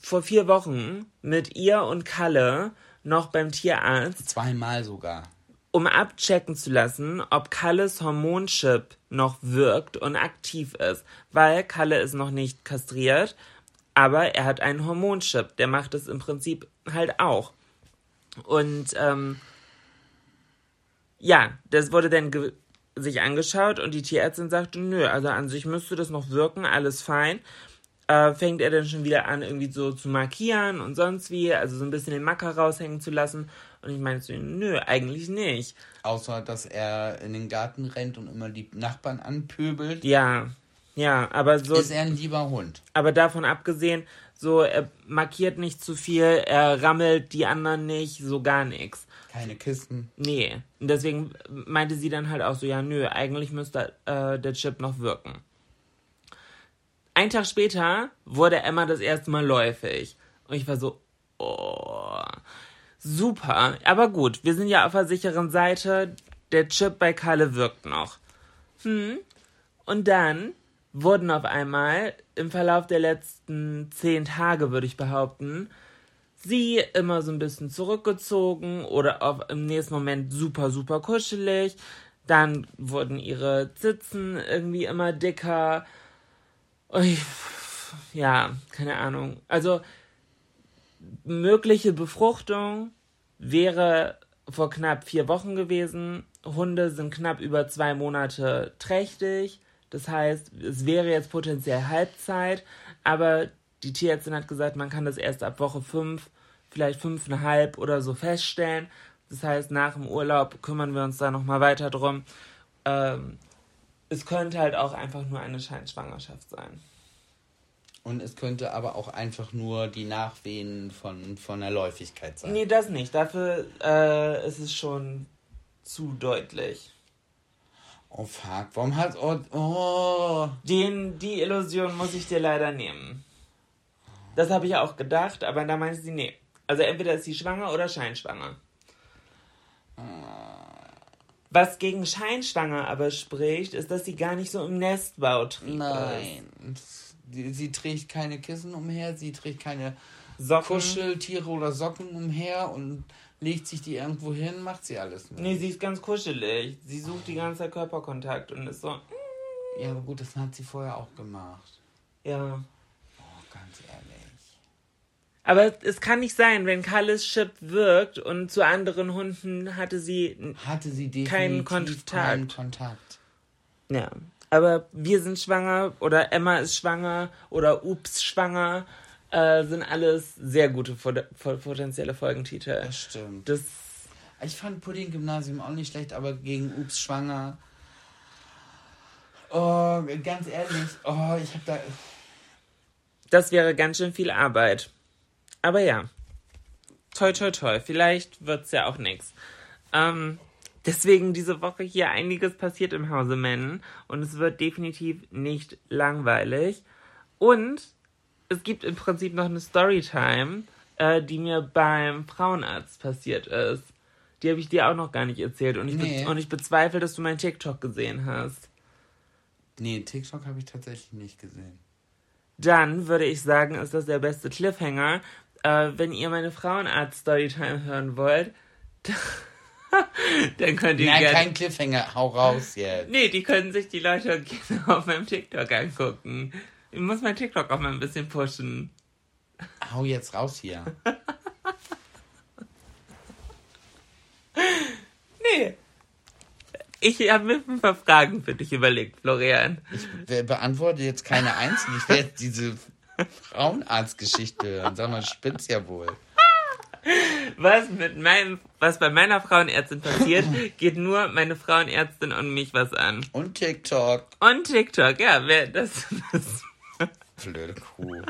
vor vier Wochen mit ihr und Kalle noch beim Tierarzt Zweimal sogar. um abchecken zu lassen, ob Kalles Hormonchip noch wirkt und aktiv ist. Weil Kalle ist noch nicht kastriert, aber er hat einen Hormonchip. Der macht es im Prinzip halt auch. Und ähm, ja, das wurde dann sich angeschaut und die Tierärztin sagte, nö, also an sich müsste das noch wirken, alles fein. Äh, fängt er dann schon wieder an, irgendwie so zu markieren und sonst wie, also so ein bisschen den Macker raushängen zu lassen. Und ich meinte so, nö, eigentlich nicht. Außer, dass er in den Garten rennt und immer die Nachbarn anpöbelt. Ja, ja, aber so, Ist er ein lieber Hund. aber davon abgesehen, So, er markiert nicht zu viel, er rammelt die anderen nicht, so gar nichts. Keine Kisten. Nee. Und deswegen meinte sie dann halt auch so, ja, nö, eigentlich müsste äh, der Chip noch wirken. Ein Tag später wurde Emma das erste Mal läufig. Und ich war so, oh, super. Aber gut, wir sind ja auf der sicheren Seite. Der Chip bei Kalle wirkt noch. Hm. Und dann wurden auf einmal im Verlauf der letzten zehn Tage, würde ich behaupten, sie immer so ein bisschen zurückgezogen oder auf, im nächsten Moment super, super kuschelig. Dann wurden ihre Zitzen irgendwie immer dicker. Ich, ja, keine Ahnung. Also, mögliche Befruchtung wäre vor knapp vier Wochen gewesen. Hunde sind knapp über zwei Monate trächtig. Das heißt, es wäre jetzt potenziell Halbzeit, aber die Tierärztin hat gesagt, man kann das erst ab Woche fünf, vielleicht fünfeinhalb oder so feststellen. Das heißt, nach dem Urlaub kümmern wir uns da nochmal weiter drum. Ähm, es könnte halt auch einfach nur eine Scheinschwangerschaft sein. Und es könnte aber auch einfach nur die Nachwehen von, von der Läufigkeit sein. Nee, das nicht. Dafür äh, ist es schon zu deutlich. Oh fuck, warum hat. Oh, oh. Den, die Illusion muss ich dir leider nehmen. Das habe ich auch gedacht, aber da meinte sie, nee. Also entweder ist sie schwanger oder scheinschwanger. Was gegen scheinschwanger aber spricht, ist, dass sie gar nicht so im Nestbautrieb Nein. Sie, sie trägt keine Kissen umher, sie trägt keine Socken. Kuscheltiere oder Socken umher und legt sich die irgendwo hin, macht sie alles nicht. Nee, sie ist ganz kuschelig. Sie sucht die ganze Zeit Körperkontakt und ist so. Ja, aber gut, das hat sie vorher auch gemacht. Ja. Oh, ganz ehrlich. Aber es kann nicht sein, wenn Kalles Chip wirkt und zu anderen Hunden hatte sie, hatte sie keinen Kontakt. keinen Kontakt. Ja. Aber wir sind schwanger oder Emma ist schwanger oder Ups schwanger äh, sind alles sehr gute potenzielle Folgentitel. Das stimmt. Das ich fand Pudding-Gymnasium auch nicht schlecht, aber gegen Ups schwanger. Oh, ganz ehrlich, oh, ich hab da. Das wäre ganz schön viel Arbeit. Aber ja. Toi, toi, toi. Vielleicht wird's ja auch nix. Ähm, deswegen diese Woche hier einiges passiert im Hause Men und es wird definitiv nicht langweilig. Und es gibt im Prinzip noch eine Storytime, äh, die mir beim Frauenarzt passiert ist. Die habe ich dir auch noch gar nicht erzählt und ich, nee. und ich bezweifle, dass du meinen TikTok gesehen hast. Nee, TikTok habe ich tatsächlich nicht gesehen. Dann würde ich sagen, ist das der beste Cliffhanger. Äh, wenn ihr meine Frauenarzt-Storytime hören wollt, dann könnt ihr Nein, kein Cliffhanger, hau raus jetzt. Nee, die können sich die Leute gerne auf meinem TikTok angucken. Ich muss mein TikTok auch mal ein bisschen pushen. Hau jetzt raus hier. nee. Ich habe mir ein paar Fragen für dich überlegt, Florian. Ich beantworte jetzt keine einzige. Ich werde diese Frauenarztgeschichte hören. Sag mal, spinnt's ja wohl. Was mit meinem, was bei meiner Frauenärztin passiert, geht nur meine Frauenärztin und mich was an. Und TikTok. Und TikTok, ja, wer das, das Blöde Kuh.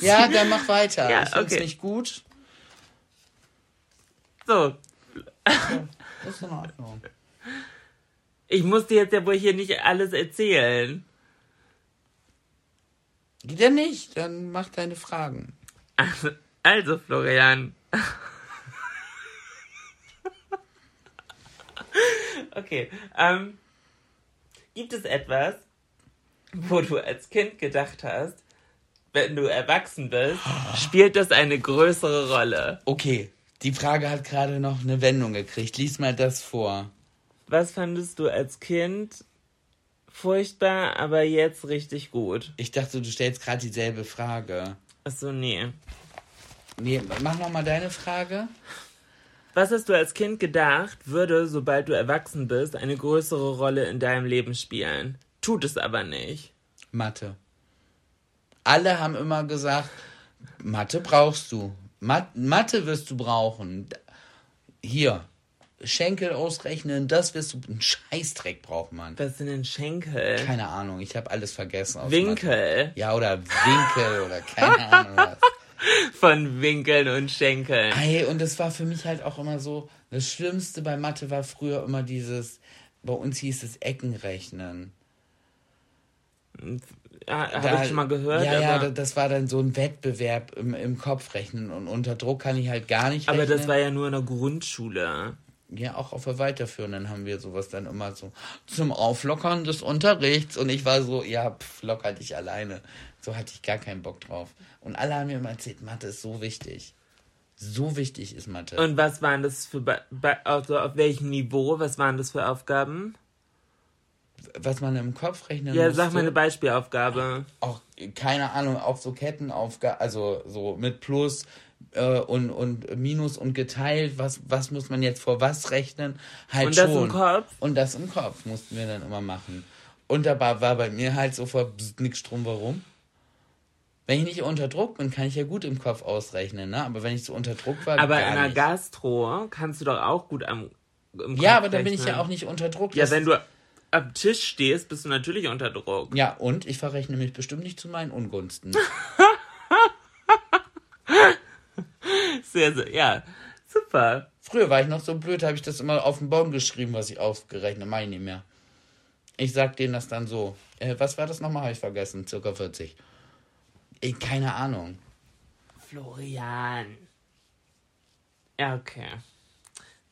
ja, dann mach weiter. Ja, ich find's okay. nicht gut. So. Ja, ist in Ordnung. Ich muss dir jetzt ja wohl hier nicht alles erzählen. Geht ja nicht, dann mach deine Fragen. Also, Florian. Okay. Ähm, gibt es etwas, wo du als Kind gedacht hast, wenn du erwachsen bist, spielt das eine größere Rolle? Okay, die Frage hat gerade noch eine Wendung gekriegt. Lies mal das vor. Was fandest du als Kind furchtbar, aber jetzt richtig gut? Ich dachte, du stellst gerade dieselbe Frage. Achso, nee. Nee, mach nochmal deine Frage. Was hast du als Kind gedacht, würde, sobald du erwachsen bist, eine größere Rolle in deinem Leben spielen? Tut es aber nicht. Mathe. Alle haben immer gesagt, Mathe brauchst du. Mat Mathe wirst du brauchen. Hier, Schenkel ausrechnen, das wirst du. Ein Scheißdreck braucht man. Was sind denn Schenkel? Keine Ahnung, ich habe alles vergessen. aus Winkel. Mathe. Ja, oder Winkel oder keine Ahnung was. Von Winkeln und Schenkeln. Ey, und das war für mich halt auch immer so, das Schlimmste bei Mathe war früher immer dieses, bei uns hieß es Eckenrechnen. Ja, Habe ich schon mal gehört. Ja, ja, aber, das war dann so ein Wettbewerb im, im Kopfrechnen und unter Druck kann ich halt gar nicht aber rechnen. das war ja nur in der Grundschule. Ja, auch auf der Weiterführenden haben wir sowas dann immer so zum Auflockern des Unterrichts. Und ich war so, ja, pff, locker dich alleine. So hatte ich gar keinen Bock drauf. Und alle haben mir immer erzählt, Mathe ist so wichtig. So wichtig ist Mathe. Und was waren das für, also auf welchem Niveau, was waren das für Aufgaben? Was man im Kopf rechnen Ja, musste, sag mal eine Beispielaufgabe. auch, keine Ahnung, auch so Kettenaufgaben, also so mit Plus äh, und, und Minus und geteilt, was, was muss man jetzt vor was rechnen? Halt Und das schon. im Kopf? Und das im Kopf mussten wir dann immer machen. Und dabei war bei mir halt sofort nix drum, warum? Wenn ich nicht unter Druck bin, kann ich ja gut im Kopf ausrechnen, ne? Aber wenn ich so unter Druck war, Aber in nicht. Gastro kannst du doch auch gut am im Ja, Kopf aber dann bin ich ja auch nicht unter Druck. Ja, wenn du am Tisch stehst, bist du natürlich unter Druck. Ja, und ich verrechne mich bestimmt nicht zu meinen Ungunsten. Sehr, sehr, ja, super. Früher war ich noch so blöd, habe ich das immer auf den Baum geschrieben, was ich aufgerechnet, meine ich nicht mehr. Ich sag denen das dann so. Äh, was war das nochmal? Habe ich vergessen. Circa 40. Ey, keine Ahnung. Florian. Ja, okay.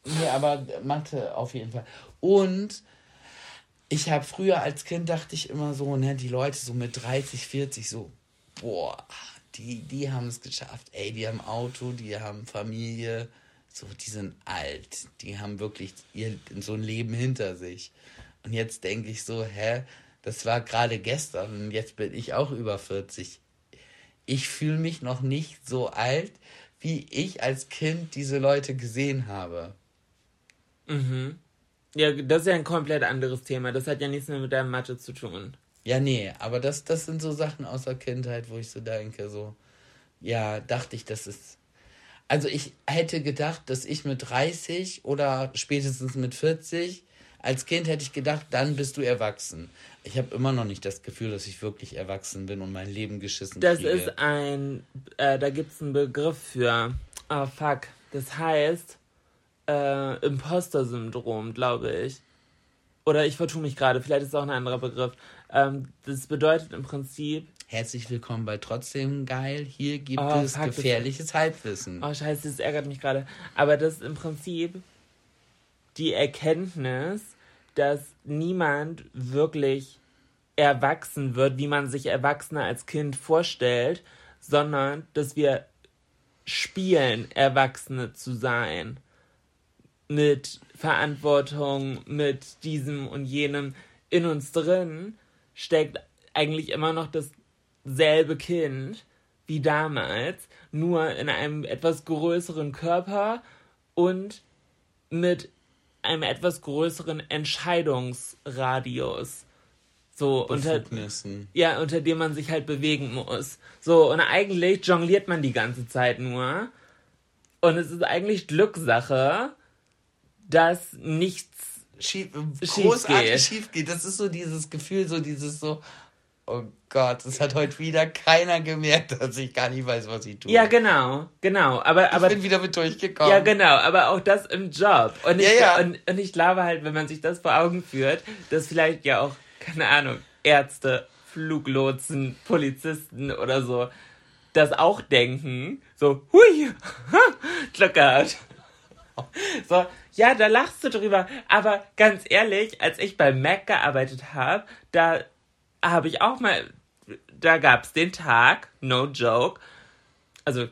Nee, aber Mathe auf jeden Fall. Und ich habe früher als Kind dachte ich immer so, ne, die Leute so mit 30, 40 so, boah, die, die haben es geschafft. Ey, die haben Auto, die haben Familie, so, die sind alt. Die haben wirklich ihr, so ein Leben hinter sich. Und jetzt denke ich so, hä, das war gerade gestern und jetzt bin ich auch über 40. Ich fühle mich noch nicht so alt, wie ich als Kind diese Leute gesehen habe. Ja, das ist ja ein komplett anderes Thema. Das hat ja nichts mehr mit deinem Mathe zu tun. Ja, nee, aber das, das sind so Sachen aus der Kindheit, wo ich so denke, so, ja, dachte ich, das ist. Also ich hätte gedacht, dass ich mit 30 oder spätestens mit 40, als Kind hätte ich gedacht, dann bist du erwachsen. Ich habe immer noch nicht das Gefühl, dass ich wirklich erwachsen bin und mein Leben geschissen Das kriege. ist ein, äh, da gibt's einen Begriff für. Ah, fuck. Das heißt, äh, Imposter-Syndrom, glaube ich. Oder ich vertue mich gerade, vielleicht ist es auch ein anderer Begriff. Ähm, das bedeutet im Prinzip, Herzlich willkommen bei Trotzdem Geil. Hier gibt Oh, es fuck, das- gefährliches Halbwissen. oh scheiße, das ärgert mich gerade. Aber das ist im Prinzip die Erkenntnis, dass niemand wirklich erwachsen wird, wie man sich Erwachsene als Kind vorstellt, sondern dass wir spielen, Erwachsene zu sein. Mit Verantwortung, mit diesem und jenem. In uns drin steckt eigentlich immer noch dasselbe Kind wie damals, nur in einem etwas größeren Körper und mit einem etwas größeren Entscheidungsradius. So unter, ja, unter dem man sich halt bewegen muss. So, und eigentlich jongliert man die ganze Zeit nur. Und es ist eigentlich Glückssache, dass nichts. schief, Schief großartig geht. schief geht. Das ist so dieses Gefühl, so dieses so, oh Gott, es hat heute wieder keiner gemerkt, dass ich gar nicht weiß, was ich tue. Ja, genau, genau. Aber, aber ich bin wieder mit durchgekommen. Ja, genau, aber auch das im Job. Und ich, Ja, ja. Und, und ich glaube halt, wenn man sich das vor Augen führt, dass vielleicht ja auch, keine Ahnung, Ärzte, Fluglotsen, Polizisten oder so, das auch denken, so, hui, Glück gehabt. So, ja, da lachst du drüber. Aber ganz ehrlich, als ich bei Mac gearbeitet habe, da habe ich auch mal, da gab's den Tag, no joke, also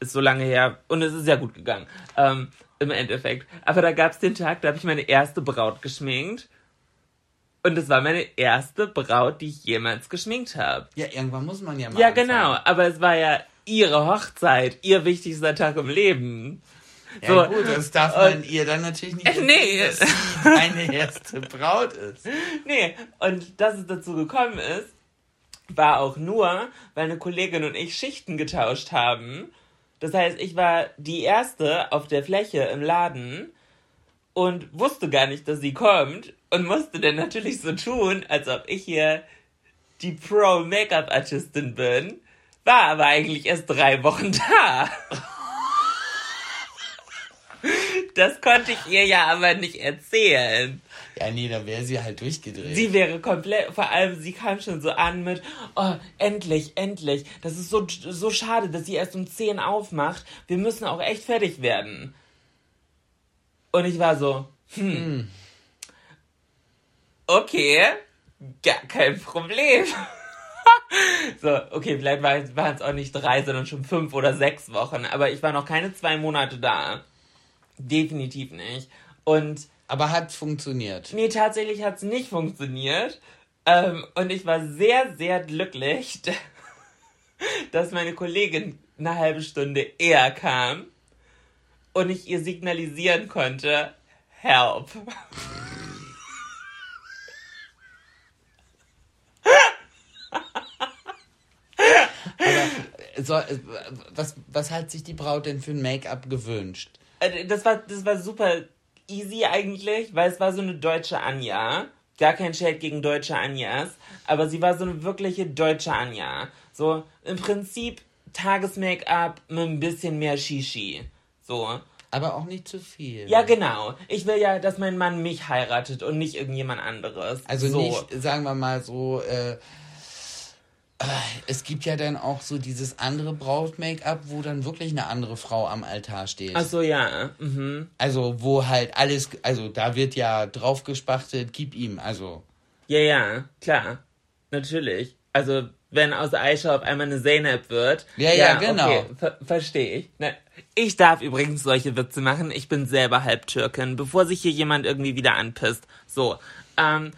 ist so lange her und es ist sehr gut gegangen ähm, im Endeffekt. Aber da gab es den Tag, da habe ich meine erste Braut geschminkt und es war meine erste Braut, die ich jemals geschminkt habe. Ja, irgendwann muss man ja mal. Ja, anfangen. genau. Aber es war ja ihre Hochzeit, ihr wichtigster Tag im Leben. Ja, So. gut, das darf Und- man ihr dann natürlich nicht. Äh, nee. erzählen, Dass sie meine erste Braut ist. Nee, und dass es dazu gekommen ist, war auch nur, weil eine Kollegin und ich Schichten getauscht haben. Das heißt, ich war die Erste auf der Fläche im Laden und wusste gar nicht, dass sie kommt und musste dann natürlich so tun, als ob ich hier die Pro-Make-up-Artistin bin, war aber eigentlich erst drei Wochen da. Das konnte ich ihr ja aber nicht erzählen. Ja, nee, da wäre sie halt durchgedreht. Sie wäre komplett, vor allem sie kam schon so an mit, oh, endlich, endlich. Das ist so, so schade, dass sie erst um 10 aufmacht. Wir müssen auch echt fertig werden. Und ich war so, hm. Okay, gar kein Problem. so, okay, vielleicht waren es auch nicht drei, sondern schon fünf oder sechs Wochen. Aber ich war noch keine zwei Monate da. Definitiv nicht. Und. Aber hat funktioniert. Nee, tatsächlich hat es nicht funktioniert. Ähm, und ich war sehr, sehr glücklich, dass meine Kollegin eine halbe Stunde eher kam und ich ihr signalisieren konnte, help. So, was, was hat sich die Braut denn für ein Make-up gewünscht? Äh, das war, das war super easy eigentlich, weil es war so eine deutsche Anja. Gar kein Shade gegen deutsche Anjas, aber sie war so eine wirkliche deutsche Anja. So im Prinzip Tages-Make-up mit ein bisschen mehr Shishi. So. Aber auch nicht zu viel. Ja, genau. Ich will ja, dass mein Mann mich heiratet und nicht irgendjemand anderes. Also so. nicht, sagen wir mal so, äh, es gibt ja dann auch so dieses andere Braut-Make-up, wo dann wirklich eine andere Frau am Altar steht. Ach so, ja. Mhm. Also, wo halt alles, also da wird ja drauf gespachtelt, gib ihm, also. Ja, ja, klar. Natürlich. Also, wenn aus Aisha auf einmal eine Zeynep wird. Ja, ja, ja genau. Okay, ver Verstehe ich. Na, ich darf übrigens solche Witze machen. Ich bin selber halb Türkin, bevor sich hier jemand irgendwie wieder anpisst. So. Ähm.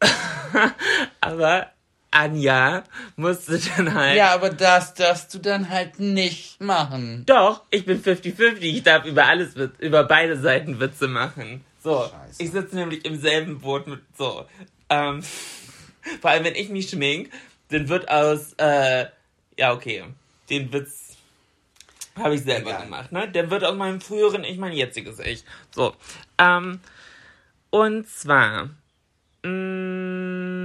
aber Anja musste dann halt. Ja, aber das darfst du dann halt nicht machen. Doch, ich bin 50-50. Ich darf über alles, über beide Seiten Witze machen. So, Scheiße. ich sitze nämlich im selben Boot mit so. Ähm, vor allem, wenn ich mich schmink, dann wird aus, äh, ja, okay, den Witz habe ich selber Egal. gemacht, ne? Der wird aus meinem früheren Ich mein jetziges Ich. So, ähm, und zwar, mh, mm,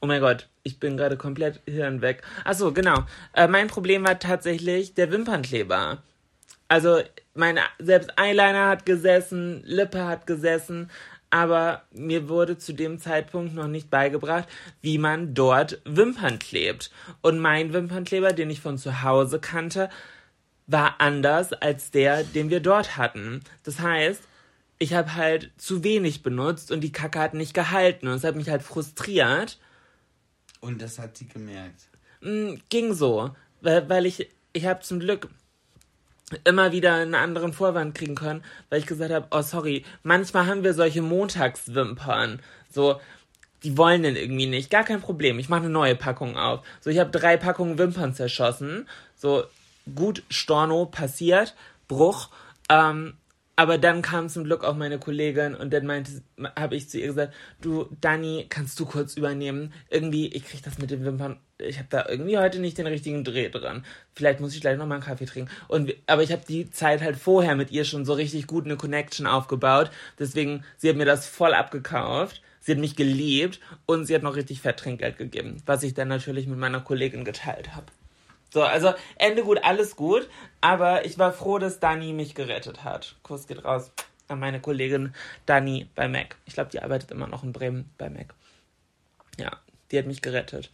Oh mein Gott, ich bin gerade komplett Hirn weg. Achso, genau. Äh, mein Problem war tatsächlich der Wimpernkleber. Also, mein selbst Eyeliner hat gesessen, Lippe hat gesessen, aber mir wurde zu dem Zeitpunkt noch nicht beigebracht, wie man dort Wimpern klebt. Und mein Wimpernkleber, den ich von zu Hause kannte, war anders als der, den wir dort hatten. Das heißt, ich habe halt zu wenig benutzt und die Kacke hat nicht gehalten und es hat mich halt frustriert. Und das hat sie gemerkt. Mm, ging so, weil, weil ich, ich habe zum Glück immer wieder einen anderen Vorwand kriegen können, weil ich gesagt habe, oh sorry, manchmal haben wir solche Montagswimpern, so, die wollen denn irgendwie nicht, gar kein Problem, ich mache eine neue Packung auf. So, ich habe drei Packungen Wimpern zerschossen, so, gut, Storno passiert, Bruch, ähm, aber dann kam zum Glück auch meine Kollegin und dann meinte, habe ich zu ihr gesagt, du, Dani, kannst du kurz übernehmen? Irgendwie, ich krieg das mit den Wimpern, ich habe da irgendwie heute nicht den richtigen Dreh dran. Vielleicht muss ich gleich nochmal einen Kaffee trinken. Und, aber ich habe die Zeit halt vorher mit ihr schon so richtig gut eine Connection aufgebaut. Deswegen, sie hat mir das voll abgekauft. Sie hat mich geliebt und sie hat noch richtig fett Trinkgeld gegeben, was ich dann natürlich mit meiner Kollegin geteilt habe. So, also Ende gut, alles gut. Aber ich war froh, dass Dani mich gerettet hat. Kuss geht raus an meine Kollegin Dani bei Mac. Ich glaube, die arbeitet immer noch in Bremen bei Mac. Ja, die hat mich gerettet.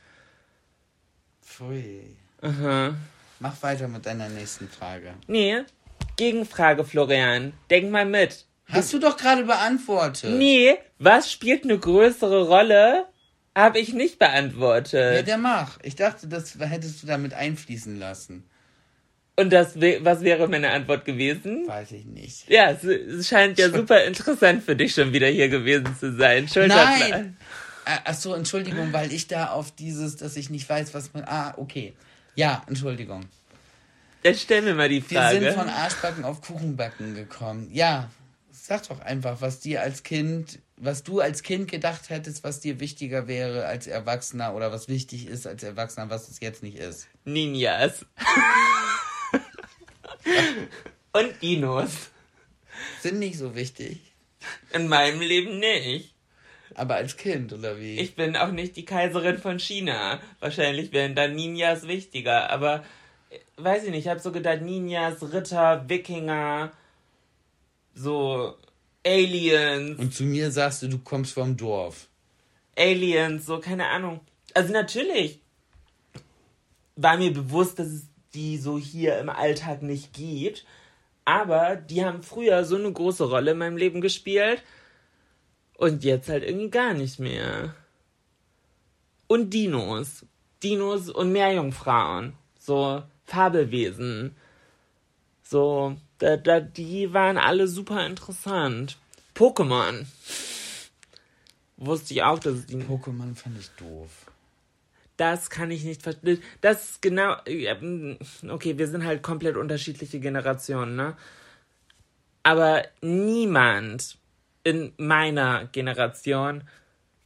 Pfui. Aha. Mach weiter mit deiner nächsten Frage. Nee, Gegenfrage, Florian. Denk mal mit. Hast du doch gerade beantwortet. Nee, was spielt eine größere Rolle habe ich nicht beantwortet. Ja, der mach. Ich dachte, das hättest du damit einfließen lassen. Und das, was wäre meine Antwort gewesen? Weiß ich nicht. Ja, es, scheint ja super interessant für dich schon wieder hier gewesen zu sein. Nein! Ach so, Entschuldigung, weil ich da auf dieses, dass ich nicht weiß, was man. Ah, okay. Ja, Entschuldigung. Jetzt stell mir mal die Frage. Wir sind von Arschbacken auf Kuchenbacken gekommen. Ja, sag doch einfach, was dir als Kind was du als Kind gedacht hättest, was dir wichtiger wäre als Erwachsener oder was wichtig ist als Erwachsener, was es jetzt nicht ist. Ninjas. Und Dinos. Sind nicht so wichtig. In meinem Leben nicht. Aber als Kind, oder wie? Ich bin auch nicht die Kaiserin von China. Wahrscheinlich wären da Ninjas wichtiger. Aber äh, weiß ich nicht, ich habe so gedacht, Ninjas, Ritter, Wikinger, so Aliens. Und zu mir sagst du, du kommst vom Dorf. Aliens, so, keine Ahnung. Also natürlich war mir bewusst, dass es die so hier im Alltag nicht gibt. Aber die haben früher so eine große Rolle in meinem Leben gespielt. Und jetzt halt irgendwie gar nicht mehr. Und Dinos. Dinos und Meerjungfrauen. So Fabelwesen. So, da, da, die waren alle super interessant. Pokémon. Wusste ich auch, dass es die. Pokémon fand ich doof. Das kann ich nicht verstehen. Das ist genau. Okay, wir sind halt komplett unterschiedliche Generationen, ne? Aber niemand in meiner Generation,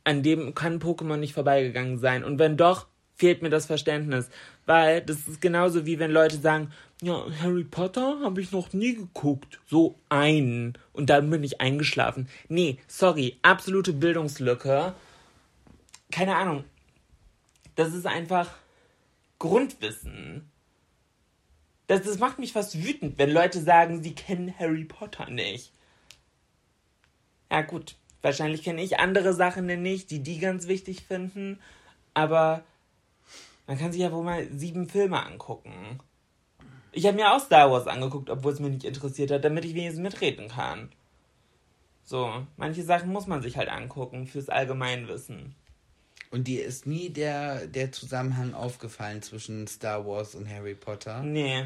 an dem kann Pokémon nicht vorbeigegangen sein. Und wenn doch, fehlt mir das Verständnis. Weil das ist genauso wie wenn Leute sagen, ja, Harry Potter habe ich noch nie geguckt. So einen. Und dann bin ich eingeschlafen. Nee, sorry, absolute Bildungslücke. Keine Ahnung. Das ist einfach Grundwissen. Das, das macht mich fast wütend, wenn Leute sagen, sie kennen Harry Potter nicht. Ja, gut. Wahrscheinlich kenne ich andere Sachen nicht, die die ganz wichtig finden. Aber man kann sich ja wohl mal sieben Filme angucken. Ich habe mir auch Star Wars angeguckt, obwohl es mich nicht interessiert hat, damit ich wenigstens mitreden kann. So, manche Sachen muss man sich halt angucken fürs Allgemeinwissen. Und dir ist nie der, der Zusammenhang aufgefallen zwischen Star Wars und Harry Potter? Nee.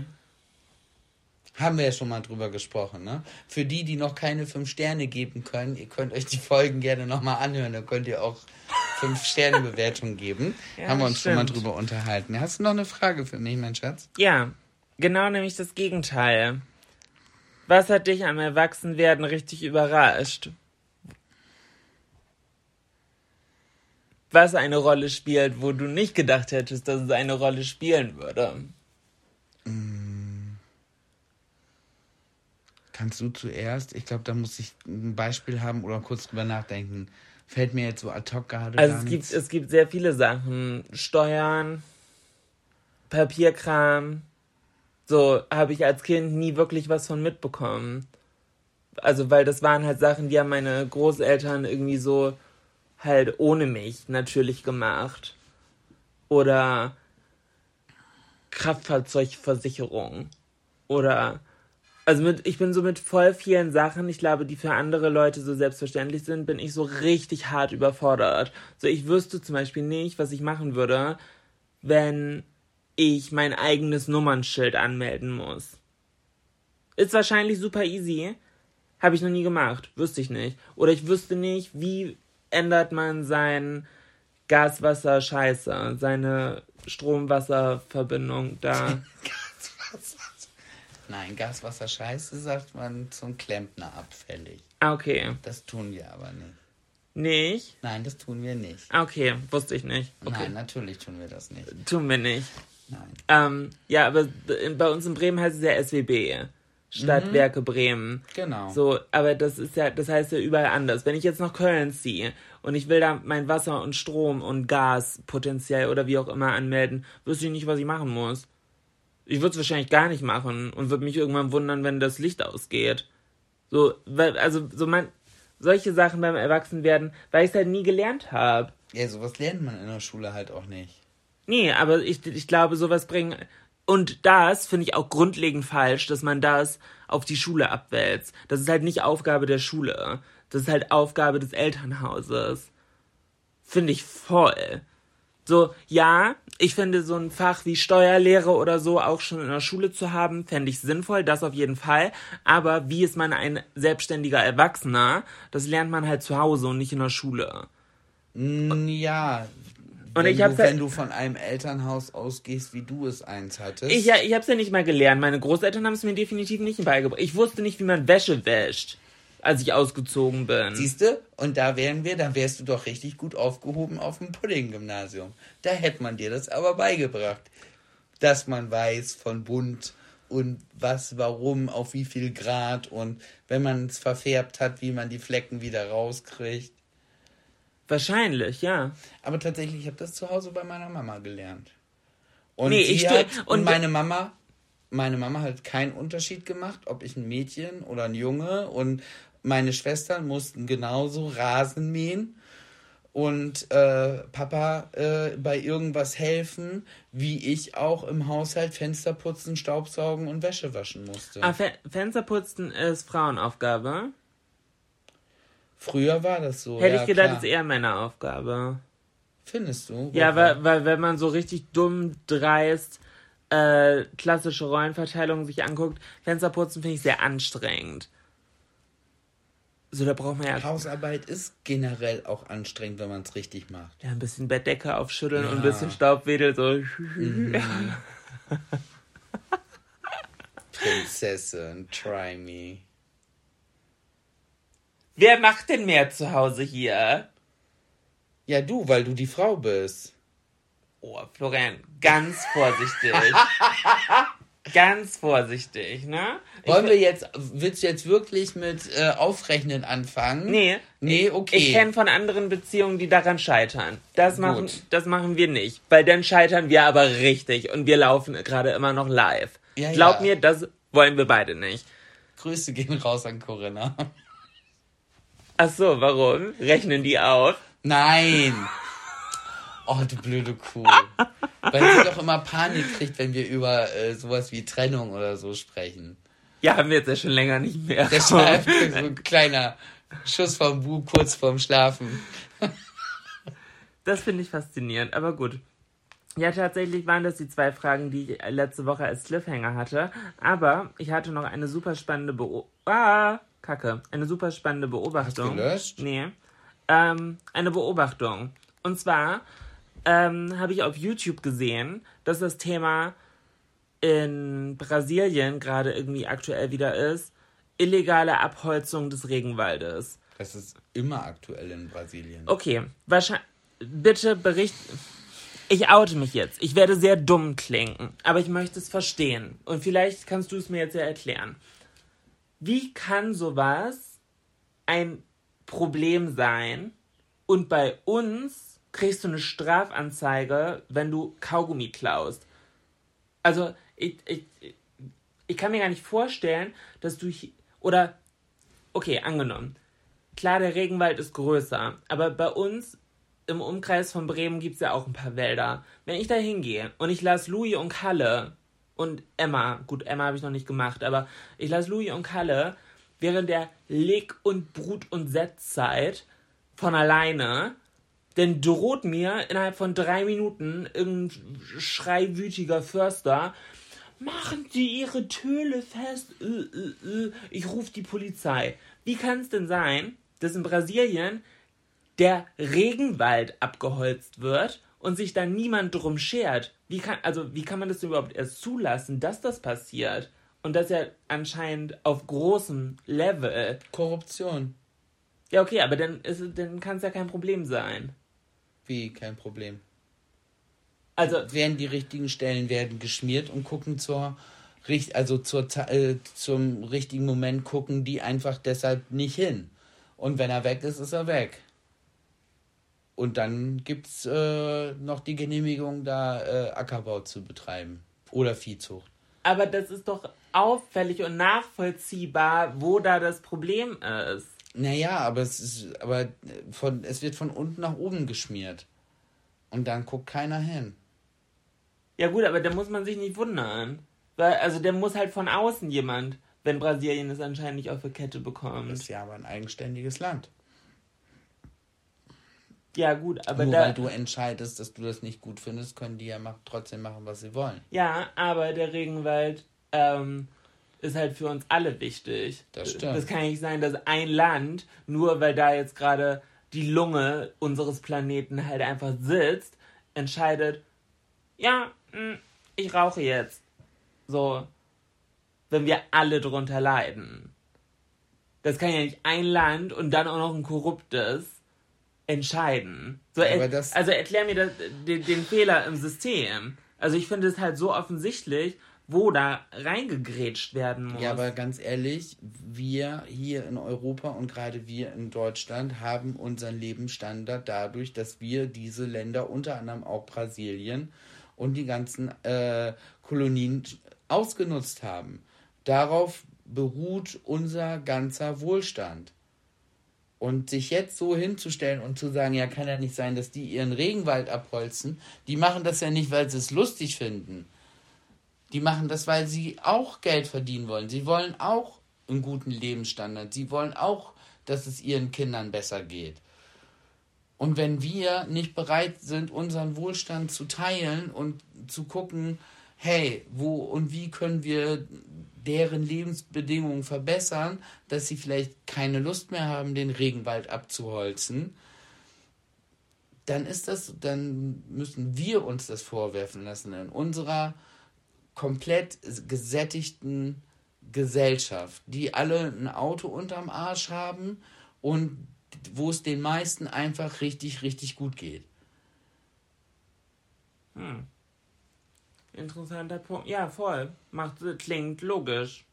Haben wir ja schon mal drüber gesprochen, ne? Für die, die noch keine fünf Sterne geben können, ihr könnt euch die Folgen gerne nochmal anhören, dann könnt ihr auch fünf Sterne Bewertung geben. Ja, Haben wir uns stimmt. schon mal drüber unterhalten. Hast du noch eine Frage für mich, mein Schatz? Ja, genau nämlich das Gegenteil. Was hat dich am Erwachsenwerden richtig überrascht? Was eine Rolle spielt, wo du nicht gedacht hättest, dass es eine Rolle spielen würde? Mm. Kannst du zuerst? Ich glaube, da muss ich ein Beispiel haben oder kurz drüber nachdenken. Fällt mir jetzt so ad hoc gerade Also es gibt, es gibt sehr viele Sachen. Steuern, Papierkram. So habe ich als Kind nie wirklich was von mitbekommen. Also, weil das waren halt Sachen, die haben meine Großeltern irgendwie so halt ohne mich natürlich gemacht. Oder Kraftfahrzeugversicherung. Oder also mit, ich bin so mit voll vielen Sachen, ich glaube, die für andere Leute so selbstverständlich sind, bin ich so richtig hart überfordert. So, ich wüsste zum Beispiel nicht, was ich machen würde, wenn ich mein eigenes Nummernschild anmelden muss. Ist wahrscheinlich super easy. Habe ich noch nie gemacht. Wüsste ich nicht. Oder ich wüsste nicht, wie ändert man sein Gaswasser Scheiße, seine Stromwasserverbindung da. Nein, Gaswasser scheiße, sagt man zum Klempner abfällig. Okay. Das tun wir aber nicht. Nicht? Nein, das tun wir nicht. Okay, wusste ich nicht. Okay. Nein, natürlich tun wir das nicht. Tun wir nicht. Nein. Ähm, ja, aber bei uns in Bremen heißt es ja SWB. Stadtwerke mhm. Bremen. Genau. So, aber das ist ja, das heißt ja überall anders. Wenn ich jetzt nach Köln ziehe und ich will da mein Wasser und Strom und Gas potenziell oder wie auch immer anmelden, wüsste ich nicht, was ich machen muss. Ich würde es wahrscheinlich gar nicht machen und würde mich irgendwann wundern, wenn das Licht ausgeht. So, weil, also, so man, solche Sachen beim Erwachsenwerden, weil ich es halt nie gelernt habe. Ja, sowas lernt man in der Schule halt auch nicht. Nee, aber ich, ich glaube, sowas bringen. Und das finde ich auch grundlegend falsch, dass man das auf die Schule abwälzt. Das ist halt nicht Aufgabe der Schule. Das ist halt Aufgabe des Elternhauses. Finde ich voll. So, ja, ich finde so ein Fach wie Steuerlehre oder so auch schon in der Schule zu haben, fände ich sinnvoll, das auf jeden Fall. Aber wie ist man ein selbstständiger Erwachsener? Das lernt man halt zu Hause und nicht in der Schule. Mm, ja. Und wenn, ich du, wenn du von einem Elternhaus ausgehst, wie du es eins hattest. Ich, ja, ich habe es ja nicht mal gelernt. Meine Großeltern haben es mir definitiv nicht beigebracht. Ich wusste nicht, wie man Wäsche wäscht. als ich ausgezogen bin. Siehst du? Und da wären wir, dann wärst du doch richtig gut aufgehoben auf dem Pudding-Gymnasium. Da hätte man dir das aber beigebracht. Dass man weiß von Bunt und was, warum, auf wie viel Grad und wenn man es verfärbt hat, wie man die Flecken wieder rauskriegt. Wahrscheinlich, ja. Aber tatsächlich, ich habe das zu Hause bei meiner Mama gelernt. Und, Nee, ich hat, und und- meine Mama, meine Mama hat keinen Unterschied gemacht, ob ich ein Mädchen oder ein Junge und meine Schwestern mussten genauso Rasen mähen und äh, Papa äh, bei irgendwas helfen, wie ich auch im Haushalt Fenster putzen, Staubsaugen und Wäsche waschen musste. Ah, Fe Fensterputzen ist Frauenaufgabe. Früher war das so. Hätte ja, ich gedacht, klar. ist eher Männeraufgabe. Findest du? Ja, weil, weil wenn man so richtig dumm, dreist äh, klassische Rollenverteilung sich anguckt, Fensterputzen finde ich sehr anstrengend. So, da braucht man ja, Hausarbeit ist generell auch anstrengend, wenn man es richtig macht. ja ein bisschen Bettdecke aufschütteln und ein Ja. bisschen Staubwedel, so. Prinzessin, try me. Wer macht denn mehr zu Hause hier? Ja, du, weil du die Frau bist. Oh, Florian, ganz vorsichtig. ganz vorsichtig, ne? Wollen wir jetzt, willst du jetzt wirklich mit äh, Aufrechnen anfangen? Nee. Nee, okay. Ich kenne von anderen Beziehungen, die daran scheitern. Das machen, Gut. das machen wir nicht. Weil dann scheitern wir aber richtig und wir laufen gerade immer noch live. Ja, Glaub ja. mir, das wollen wir beide nicht. Grüße gehen raus an Corinna. Ach so, warum? Rechnen die auf? Nein! Oh, du blöde Kuh. Weil sie doch immer Panik kriegt, wenn wir über äh, sowas wie Trennung oder so sprechen. Ja, haben wir jetzt ja schon länger nicht mehr. Deshalb so ein kleiner Schuss vom Buch kurz vorm Schlafen. Das finde ich faszinierend, aber gut. Ja, tatsächlich waren das die zwei Fragen, die ich letzte Woche als Cliffhanger hatte. Aber ich hatte noch eine super spannende Beo ah, Kacke. Eine super spannende Beobachtung. gelöscht? Nee. Ähm, eine Beobachtung. Und zwar ähm, habe ich auf YouTube gesehen, dass das Thema in Brasilien gerade irgendwie aktuell wieder ist. Illegale Abholzung des Regenwaldes. Das ist immer aktuell in Brasilien. Okay, wahrscheinlich. Bitte bericht. Ich oute mich jetzt. Ich werde sehr dumm klingen, aber ich möchte es verstehen. Und vielleicht kannst du es mir jetzt ja erklären. Wie kann sowas ein Problem sein und bei uns kriegst du eine Strafanzeige, wenn du Kaugummi klaust? Also, ich, ich, ich kann mir gar nicht vorstellen, dass du. Oder. Okay, angenommen. Klar, der Regenwald ist größer, aber bei uns im Umkreis von Bremen gibt es ja auch ein paar Wälder. Wenn ich da hingehe und ich lasse Louis und Kalle und Emma, gut, Emma habe ich noch nicht gemacht, aber ich lasse Louis und Kalle während der Leg- und Brut- und Setzzeit von alleine, dann droht mir innerhalb von drei Minuten irgendein schreiwütiger Förster, machen Sie Ihre Töle fest, äh, äh, äh. ich rufe die Polizei. Wie kann es denn sein, dass in Brasilien der Regenwald abgeholzt wird und sich da niemand drum schert? Wie kann, also, wie kann man das denn überhaupt erst zulassen, dass das passiert? Und das ja anscheinend auf großem Level. Korruption. Ja, okay, aber dann, ist dann kann es ja kein Problem sein. Wie, kein Problem. Also, Werden die richtigen Stellen werden geschmiert und gucken zur richt- also zur, äh, zum richtigen Moment gucken die einfach deshalb nicht hin. Und wenn er weg ist, ist er weg. Und dann gibt's äh, noch die Genehmigung, da äh, Ackerbau zu betreiben. Oder Viehzucht. aber das ist doch auffällig und nachvollziehbar, wo da das Problem ist. Naja, aber es ist, aber von, es wird von unten nach oben geschmiert. Und dann guckt keiner hin. Ja gut, aber da muss man sich nicht wundern. Weil, also der muss halt von außen jemand, wenn Brasilien es anscheinend nicht auf die Kette Das bekommt. ist ja aber ein eigenständiges Land. Ja gut, aber Nur da... weil du entscheidest, dass du das nicht gut findest, können die ja mach, trotzdem machen, was sie wollen. Ja, aber der Regenwald ähm, ist halt für uns alle wichtig. Das stimmt. Das kann nicht sein, dass ein Land, nur weil da jetzt gerade die Lunge unseres Planeten halt einfach sitzt, entscheidet, ja, mh, ich rauche jetzt. So, wenn wir alle drunter leiden. Das kann ja nicht ein Land und dann auch noch ein korruptes entscheiden. So, er, das- also erklär mir das, den, den Fehler im System. Also ich finde es halt so offensichtlich, wo da reingegrätscht werden muss. Ja, aber ganz ehrlich, wir hier in Europa und gerade wir in Deutschland haben unseren Lebensstandard dadurch, dass wir diese Länder, unter anderem auch Brasilien und die ganzen äh, Kolonien ausgenutzt haben. Darauf beruht unser ganzer Wohlstand. Und sich jetzt so hinzustellen und zu sagen, ja, kann ja nicht sein, dass die ihren Regenwald abholzen, die machen das ja nicht, weil sie es lustig finden. Die machen das, weil sie auch Geld verdienen wollen. Sie wollen auch einen guten Lebensstandard. Sie wollen auch, dass es ihren Kindern besser geht. Und wenn wir nicht bereit sind, unseren Wohlstand zu teilen und zu gucken, hey, wo und wie können wir deren Lebensbedingungen verbessern, dass sie vielleicht keine Lust mehr haben, den Regenwald abzuholzen, dann ist das, dann müssen wir uns das vorwerfen lassen in unserer komplett gesättigten Gesellschaft, die alle ein Auto unterm Arsch haben und wo es den meisten einfach richtig, richtig gut geht. Interessanter Punkt. Ja, voll. Macht, klingt logisch.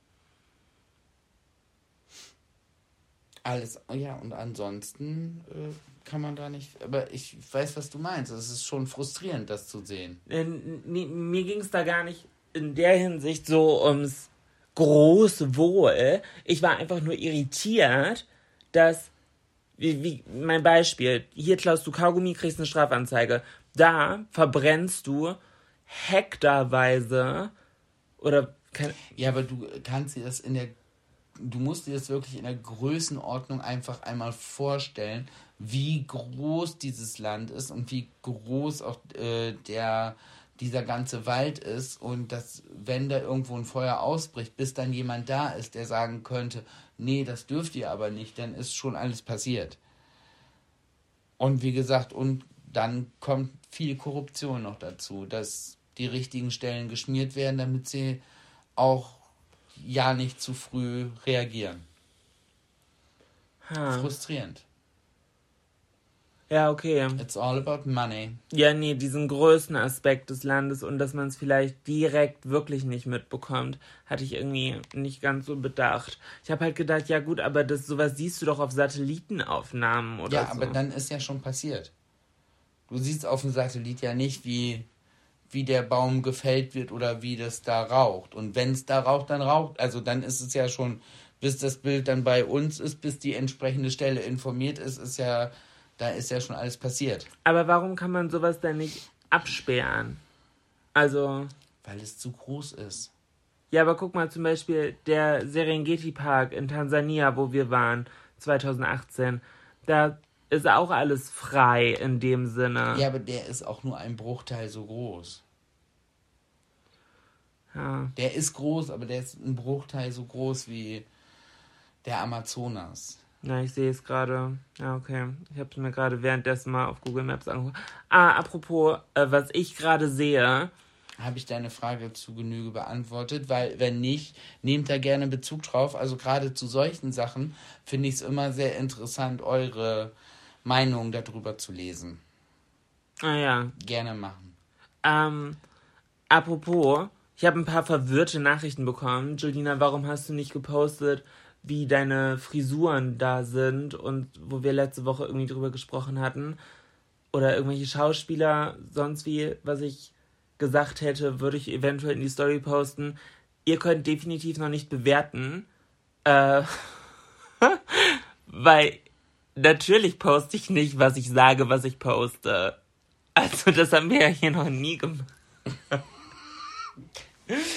Alles, ja, und ansonsten äh, kann man da nicht, aber ich weiß, was du meinst. Es ist schon frustrierend, das zu sehen. Äh, mir ging es da gar nicht in der Hinsicht so ums große Wohl. Ich war einfach nur irritiert, dass, wie, wie mein Beispiel, hier klaust du Kaugummi, kriegst eine Strafanzeige. Da verbrennst du hektarweise oder Ja, aber du kannst dir das in der, du musst dir das wirklich in der Größenordnung einfach einmal vorstellen, wie groß dieses Land ist und wie groß auch äh, der dieser ganze Wald ist und dass wenn da irgendwo ein Feuer ausbricht, bis dann jemand da ist, der sagen könnte, nee, das dürft ihr aber nicht, dann ist schon alles passiert. Und wie gesagt, und dann kommt viel Korruption noch dazu, dass die richtigen Stellen geschmiert werden, damit sie auch ja nicht zu früh reagieren. ha. Frustrierend. Ja, okay. It's all about money. Ja, nee, diesen größten Aspekt des Landes und dass man es vielleicht direkt wirklich nicht mitbekommt, hatte ich irgendwie nicht ganz so bedacht. Ich habe halt gedacht, ja gut, aber das sowas siehst du doch auf Satellitenaufnahmen oder Ja, so. aber dann ist ja schon passiert. Du siehst auf dem Satellit ja nicht, wie, wie der Baum gefällt wird oder wie das da raucht. Und wenn es da raucht, dann raucht. Also dann ist es ja schon, bis das Bild dann bei uns ist, bis die entsprechende Stelle informiert ist, ist ja, da ist ja schon alles passiert. aber warum kann man sowas dann nicht absperren? Also, Weil es zu groß ist. ja, aber guck mal zum Beispiel der Serengeti Park in Tansania, wo wir waren, 2018. Da ist auch alles frei in dem Sinne. Ja, aber der ist auch nur ein Bruchteil so groß. ja. Der ist groß, aber der ist ein Bruchteil so groß wie der Amazonas. Ja, ich sehe es gerade. Ja, okay. Ich habe es mir gerade währenddessen mal auf Google Maps angeguckt. Ah, apropos, äh, was ich gerade sehe. Habe ich deine Frage zu Genüge beantwortet? Weil, wenn nicht, nehmt da gerne Bezug drauf. Also gerade zu solchen Sachen finde ich es immer sehr interessant, eure Meinung darüber zu lesen. Ah ja. Gerne machen. Ähm, apropos, ich habe ein paar verwirrte Nachrichten bekommen. Julina, warum hast du nicht gepostet, wie deine Frisuren da sind und wo wir letzte Woche irgendwie drüber gesprochen hatten? Oder irgendwelche Schauspieler, sonst wie, was ich gesagt hätte, würde ich eventuell in die Story posten. Ihr könnt definitiv noch nicht bewerten. Äh, weil natürlich poste ich nicht, was ich sage, was ich poste. Also, das haben wir ja hier noch nie gemacht.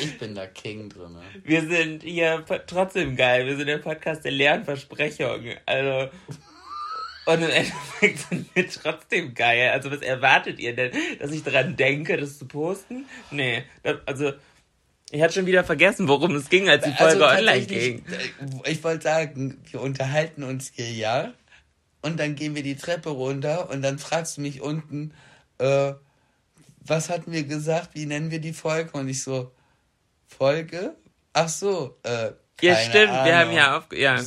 Ich bin da King drin. Wir sind hier trotzdem geil. Wir sind der Podcast der leeren Versprechungen. Also. Und im Endeffekt sind wir trotzdem geil. Also, was erwartet ihr denn? Dass ich daran denke, das zu posten? Nee. Also, ich hatte schon wieder vergessen, worum es ging, als die Folge online Also tatsächlich, ging. äh, Ich wollte sagen, wir unterhalten uns hier ja. Und dann gehen wir die Treppe runter und dann fragst du mich unten, äh, was hatten wir gesagt, wie nennen wir die Folge? Und ich so, Folge? Ach so, äh, Ja, stimmt. Wir haben Ahnung. ja auf. Ja.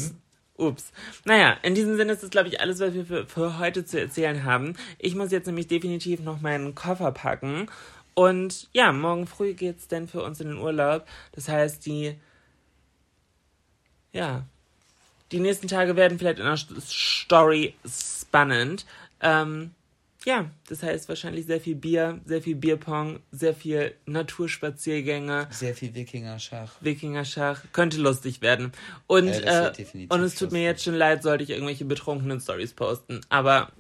Ups. Naja, in diesem Sinne ist das, glaube ich, alles, was wir für, für heute zu erzählen haben. Ich muss jetzt nämlich definitiv noch meinen Koffer packen. Und ja, morgen früh geht's dann für uns in den Urlaub. Das heißt, die, ja, die nächsten Tage werden vielleicht in der Story spannend. Ähm, ja, das heißt wahrscheinlich sehr viel Bier, sehr viel Bierpong, sehr viel Naturspaziergänge. Sehr viel Wikingerschach. Wikingerschach. Könnte lustig werden. Und, äh, und es tut mir jetzt schon leid, sollte ich irgendwelche betrunkenen Stories posten. Aber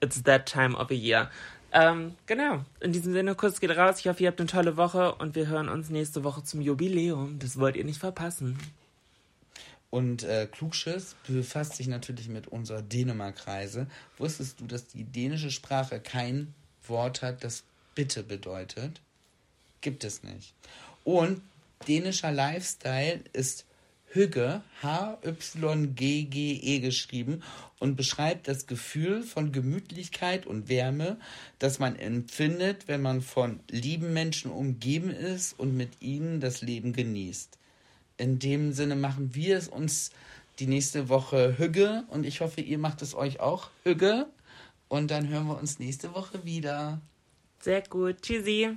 it's that time of a year. Ähm, genau. In diesem Sinne, kurz geht raus. Ich hoffe, ihr habt eine tolle Woche und wir hören uns nächste Woche zum Jubiläum. Das wollt ihr nicht verpassen. Und äh, Klugschiss befasst sich natürlich mit unserer Dänemark-Reise. Wusstest du, dass die dänische Sprache kein Wort hat, das Bitte bedeutet? Gibt es nicht. Und dänischer Lifestyle ist Hügge, H-Y-G-G-E geschrieben und beschreibt das Gefühl von Gemütlichkeit und Wärme, das man empfindet, wenn man von lieben Menschen umgeben ist und mit ihnen das Leben genießt in dem Sinne machen wir es uns die nächste Woche Hügge und ich hoffe, ihr macht es euch auch Hügge. Und dann hören wir uns nächste Woche wieder. Sehr gut. Tschüssi.